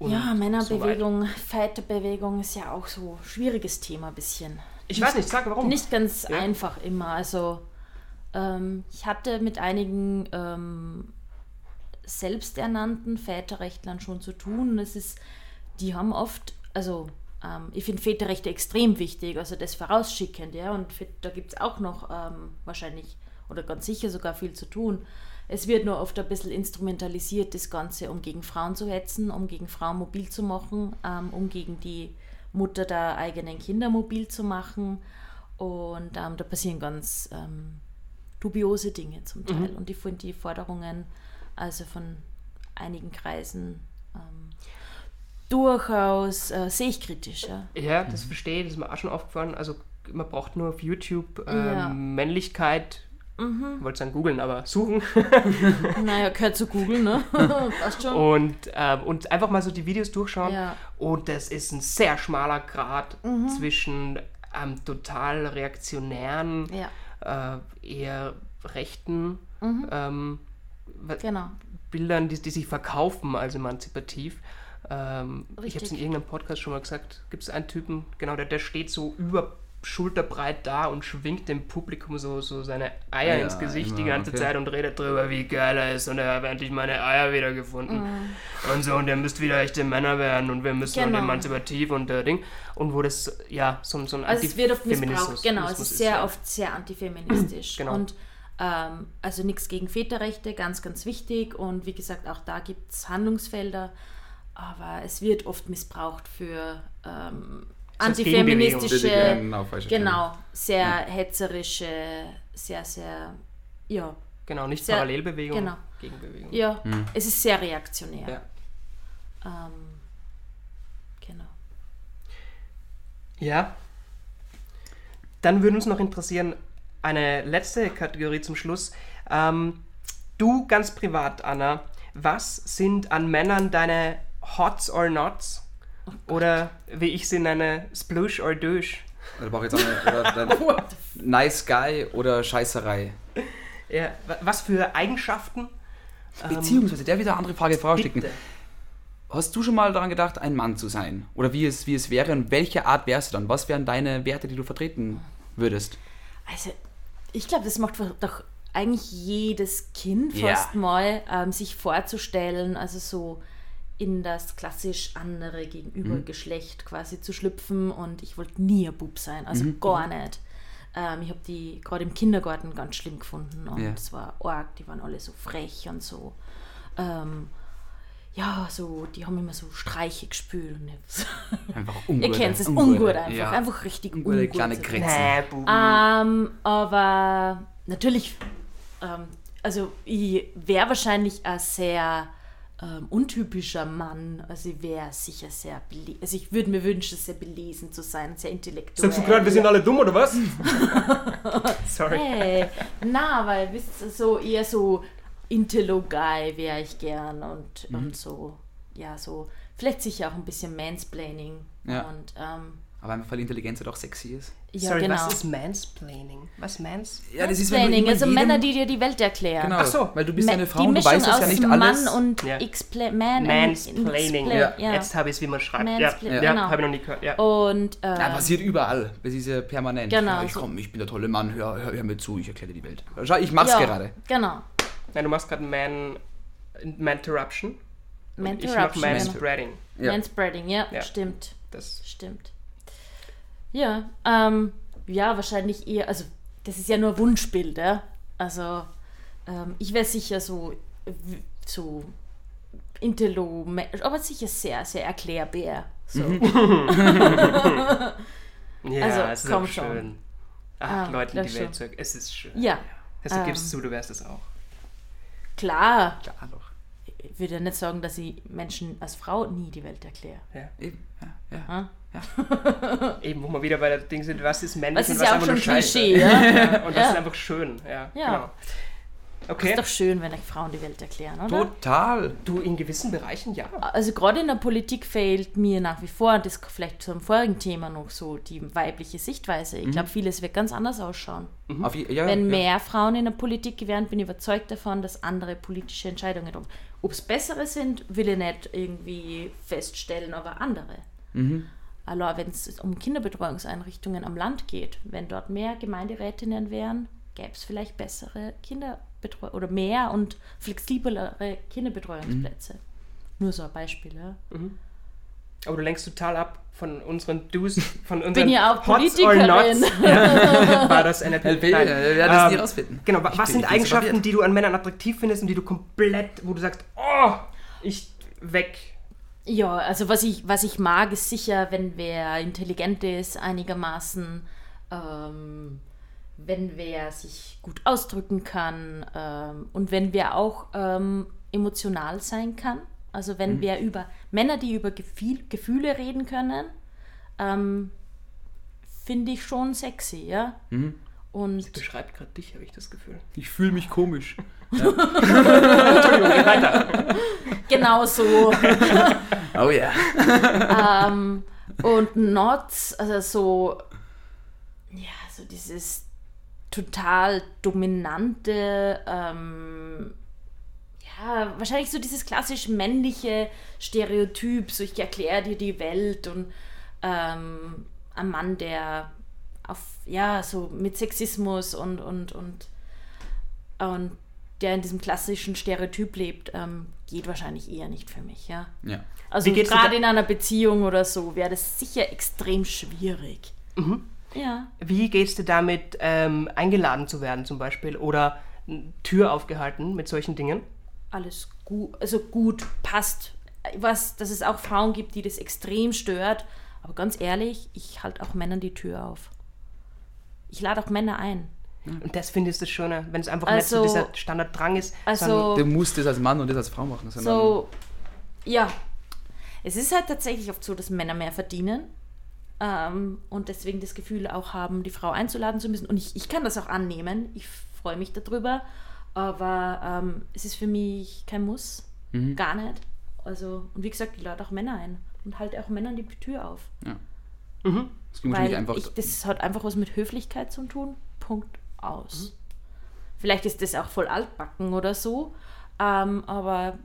Ja, so. Männerbewegung, Väterbewegung ist ja auch so ein schwieriges Thema ein bisschen. ich weiß nicht, sag warum. Nicht ganz Ja. einfach immer. Also ähm, ich hatte mit einigen ähm, selbsternannten Väterrechtlern schon zu tun. Es ist, die haben oft, also ähm, ich finde Väterrechte extrem wichtig, also das vorausschickend, ja. Und da gibt es auch noch ähm, wahrscheinlich oder ganz sicher sogar viel zu tun. Es wird nur oft ein bisschen instrumentalisiert, das Ganze, um gegen Frauen zu hetzen, um gegen Frauen mobil zu machen, ähm, um gegen die Mutter der eigenen Kinder mobil zu machen. Und ähm, da passieren ganz ähm, dubiose Dinge zum Teil. Und ich finde die Forderungen also von einigen Kreisen ähm, durchaus äh, sehe ich kritisch. Ja. Ja, das verstehe ich, das ist mir auch schon aufgefallen. Also man braucht nur auf YouTube ähm, Ja. Männlichkeit, wollte sagen googeln, aber suchen Naja, gehört zu Google, ne? Passt schon. und, ähm, und einfach mal so die Videos durchschauen. Ja. Und das ist ein sehr schmaler Grad zwischen ähm, total reaktionären, Ja, äh, eher rechten ähm, wa- genau. Bildern, die, die sich verkaufen als emanzipativ. Ähm, ich habe es in irgendeinem Podcast schon mal gesagt. Gibt es einen Typen, genau, der, der steht so über schulterbreit da und schwingt dem Publikum so, so seine Eier Ja, ins Gesicht die immer, ganze okay. Zeit und redet drüber, wie geil er ist und er hat endlich meine Eier wiedergefunden. Und so, und ihr müsst wieder echte Männer werden und wir müssen und Genau. emanzipativ und äh, Ding. Und wo das, ja, so, so ein Also es wird oft Antifeminismus- missbraucht, genau, es ist sehr ja. oft sehr antifeministisch. Genau. Und ähm, also nichts gegen Väterrechte, ganz, ganz wichtig. Und wie gesagt, auch da gibt es Handlungsfelder, aber es wird oft missbraucht für ähm, antifeministische, Genau, genau, sehr hetzerische, sehr, sehr, ja, Genau, nicht Sehr- Parallelbewegung, genau. Gegenbewegung. ja, es ist sehr reaktionär. Ja. Ähm, genau. Ja. Dann würde uns noch interessieren, eine letzte Kategorie zum Schluss. Ähm, du ganz privat, Anna, was sind an Männern deine Hots or Nots? Oder wie ich sie nenne, Splush or Douche? Da brauche ich jetzt auch eine, oder, Nice Guy oder Scheißerei. Ja, wa- was für Eigenschaften? Beziehungsweise, der wieder andere Frage vorausschicken. Bitte. Hast du schon mal daran gedacht, ein Mann zu sein? Oder wie es, wie es wäre und welche Art wärst du dann? Was wären deine Werte, die du vertreten würdest? Also, ich glaube, das macht doch eigentlich jedes Kind Ja. fast mal, ähm, sich vorzustellen, also so in das klassisch andere Gegenübergeschlecht quasi zu schlüpfen. Und ich wollte nie ein Bub sein, also gar nicht. Ähm, ich habe die gerade im Kindergarten ganz schlimm gefunden und Ja. es war arg, die waren alle so frech und so. Ähm, ja, so, die haben immer so Streiche gespült. Und ich- Einfach Ihr ungut. kennt es, ungut einfach, Ja. einfach richtig Ungute ungut. kleine so. Grenzen. Nee. Ähm, aber natürlich, ähm, also ich wäre wahrscheinlich ein sehr ähm, untypischer Mann. Also ich wäre sicher sehr belesen. Also ich würde mir wünschen, sehr belesen zu sein, sehr intellektuell. Sagst du gerade, wir sind alle dumm oder was? Sorry. Hey, na, weil bist du so eher so Intello-Guy wäre ich gern und, Mhm. und so, ja, so, vielleicht sicher auch ein bisschen Mansplaining. Ja. Und, ähm, Aber einfach weil Intelligenz halt auch sexy ist. ja, Sorry, genau. was ist Mansplaining? Was Mans? Ja, Mansplaining, also Männer, die dir die Welt erklären. Genau, Ach so. weil du bist Ma- eine Frau und du weißt das ja nicht alles. Mann und Ja. Expla Man Mansplaining. Ja. ja. Jetzt habe ich es, wie man schreibt. Ja, Mansplain- ja, genau. habe ich noch nie gehört. Ja. Und äh, Ja, passiert überall. Das ist ja permanent. Genau, Ja, ich komm, ich bin der tolle Mann, hör, hör, hör mir zu, ich erkläre dir die Welt. Schau, ich mach's ja, gerade. Genau. Nein, du machst gerade Man... Manterruption. Und Ich mach Manterruption. genau. Manspreading. Ja. Manspreading, ja, Ja. stimmt. Das Stimmt. Ja, ähm, ja, wahrscheinlich eher, also das ist ja nur Wunschbild, ja? Also ähm, ich wäre sicher so, so Intello, aber sicher sehr, sehr erklärbär. So. Ja, Also, es ist komm auch schon. schön. Ach, Ah, Leuten das die Welt schon. zu Es ist schön. Ja, Also du Ähm. gibst zu, du wärst es auch. klar. Klar doch. Ich würde ja nicht sagen, dass ich Menschen als Frau nie die Welt erkläre. Ja. Eben, ja, ja. Hm? Eben, wo wir wieder bei der Ding sind, was ist männlich Das und ist was ja auch einfach schon. Klischee, ja? Ja, und das Ja. ist einfach schön. Ja, Ja. genau. Okay. Ist doch schön, wenn euch Frauen die Welt erklären, oder? Total. Du, in gewissen Bereichen ja. Also gerade in der Politik fehlt mir nach wie vor, und das vielleicht zum vorigen Thema noch so, die weibliche Sichtweise. Ich glaube, vieles wird ganz anders ausschauen. Auf, je- ja, Wenn ja. mehr Frauen in der Politik wären, bin ich überzeugt davon, dass andere politische Entscheidungen. Ob es bessere sind, will ich nicht irgendwie feststellen, aber andere. Mhm. Also wenn es um Kinderbetreuungseinrichtungen am Land geht, wenn dort mehr Gemeinderätinnen wären, gäbe es vielleicht bessere Kinderbetreuung oder mehr und flexiblere Kinderbetreuungsplätze. Nur so ein Beispiel, ja. Aber du lenkst total ab von unseren Do's, von unseren Bin ja auch Hots or Politikerin. Nots. Ja. War das NLP? LP, Nein. äh, wir werden das nie Ähm, rausfinden. Genau, Ich was sind Eigenschaften, die du an Männern attraktiv findest und die du komplett, wo du sagst, oh, ich weg. Ja, also was ich, was ich mag, ist sicher, wenn wer intelligent ist, einigermaßen, ähm, wenn wer sich gut ausdrücken kann ähm, und wenn wer auch ähm, emotional sein kann. Also wenn wer über Männer, die über Gefühl, Gefühle reden können, ähm, finde ich schon sexy, ja. Und Beschreibt gerade dich, habe ich das Gefühl. Ich fühle mich komisch. genau so. Oh ja. ähm, und Nots, also so, ja, so dieses total dominante, ähm, ja, wahrscheinlich so dieses klassisch männliche Stereotyp, so ich erkläre dir die Welt und ähm, ein Mann, der auf, ja, so mit Sexismus und, und, und, und der in diesem klassischen Stereotyp lebt, ähm, geht wahrscheinlich eher nicht für mich, ja. ja. Also geht's dir gerade in einer Beziehung oder so wäre das sicher extrem schwierig. Mhm. Ja. Wie gehst du damit, ähm, eingeladen zu werden zum Beispiel oder Tür aufgehalten mit solchen Dingen? Alles gut, also gut, passt. Was, dass es auch Frauen gibt, die das extrem stört. Aber ganz ehrlich, ich halte auch Männern die Tür auf. Ich lade auch Männer ein. Und das findest du schöner, wenn es einfach Also- nicht so dieser Standarddrang ist. Also Du musst das als Mann und das als Frau machen. so, ja. Es ist halt tatsächlich oft so, dass Männer mehr verdienen ähm, und deswegen das Gefühl auch haben, die Frau einzuladen zu müssen. Und ich, ich kann das auch annehmen. Ich freue mich darüber. Aber ähm, es ist für mich kein Muss. Mhm. Gar nicht. Also, und wie gesagt, ich lade auch Männer ein und halte auch Männern die Tür auf. Es ging wahrscheinlich Weil einfach. ich, das hat einfach was mit Höflichkeit zu tun. Punkt aus. Mhm. Vielleicht ist das auch voll altbacken oder so, ähm, aber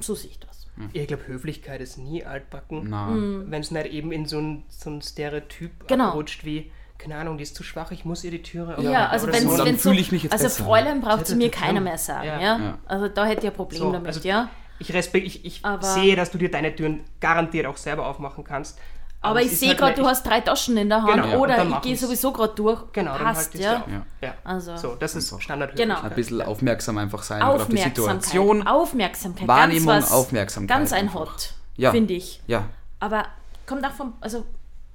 so sehe ich das. Ich glaube, Höflichkeit ist nie altbacken. Na. Wenn es nicht eben in so ein, so ein Stereotyp. Genau. abrutscht wie, keine Ahnung, die ist zu schwach, ich muss ihr die Türe Ja, aufmachen also oder wenn so. dann so, fühle ich mich jetzt also besser. Fräulein braucht zu hätte mir keiner mehr sagen, Ja. ja. Ja. Also da hätte ich ein Problem So, damit, also ja. Ich, respekt, ich, ich sehe, dass du dir deine Türen garantiert auch selber aufmachen kannst. Aber ich ist sehe halt gerade, du hast drei Taschen in der Hand Genau, ja, oder dann ich gehe sowieso gerade durch. Genau, dann Passt, ja. du auf. Ja. Ja. Also So, das ist Einfach. Standard. Genau. Ein bisschen aufmerksam einfach sein auf die. Situation. Aufmerksamkeit. Wahrnehmung, ganz was, Aufmerksamkeit Ganz ein einfach. Hot, Ja. finde ich. Ja, Aber kommt auch vom, also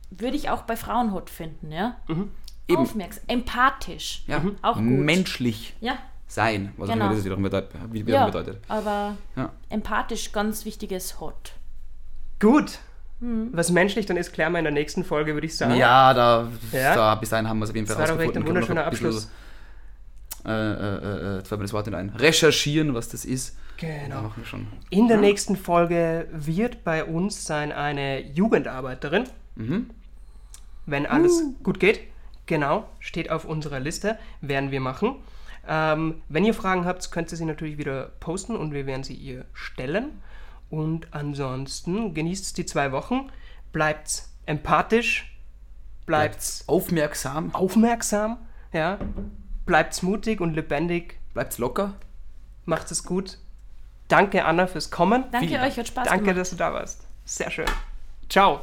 würde ich auch bei Frauen hot finden, ja. Mhm. Aufmerksam, empathisch. Ja. Auch gut. Menschlich. Ja, sein, was Genau. auch immer das wiederum bedeutet. Wie wiederum Ja, bedeutet. aber Ja. empathisch ganz wichtiges Hot. Gut. Hm. Was menschlich dann ist, klären wir in der nächsten Folge, würde ich sagen. Ja, da, Ja. da bis dahin haben wir es auf jeden Fall Das war doch echt ein rausgefunden. Wunderschöner noch ein Abschluss. bisschen, Äh, äh, äh, mir das Wort ein. Recherchieren, was das ist. Da Genau. machen wir schon. In der nächsten Folge wird bei uns sein eine Jugendarbeiterin. Mhm. Wenn alles Uh. gut geht. Genau, steht auf unserer Liste, werden wir machen. Ähm, wenn ihr Fragen habt, könnt ihr sie natürlich wieder posten und wir werden sie ihr stellen. Und ansonsten genießt die zwei Wochen, bleibt empathisch, bleibt Aufmerksam, aufmerksam, ja, bleibt mutig und lebendig, bleibt locker. macht es gut. Danke Anna fürs Kommen. Danke Vielen euch, hat Spaß Danke, gemacht. dass du da warst. Sehr schön. Ciao.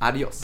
Adios.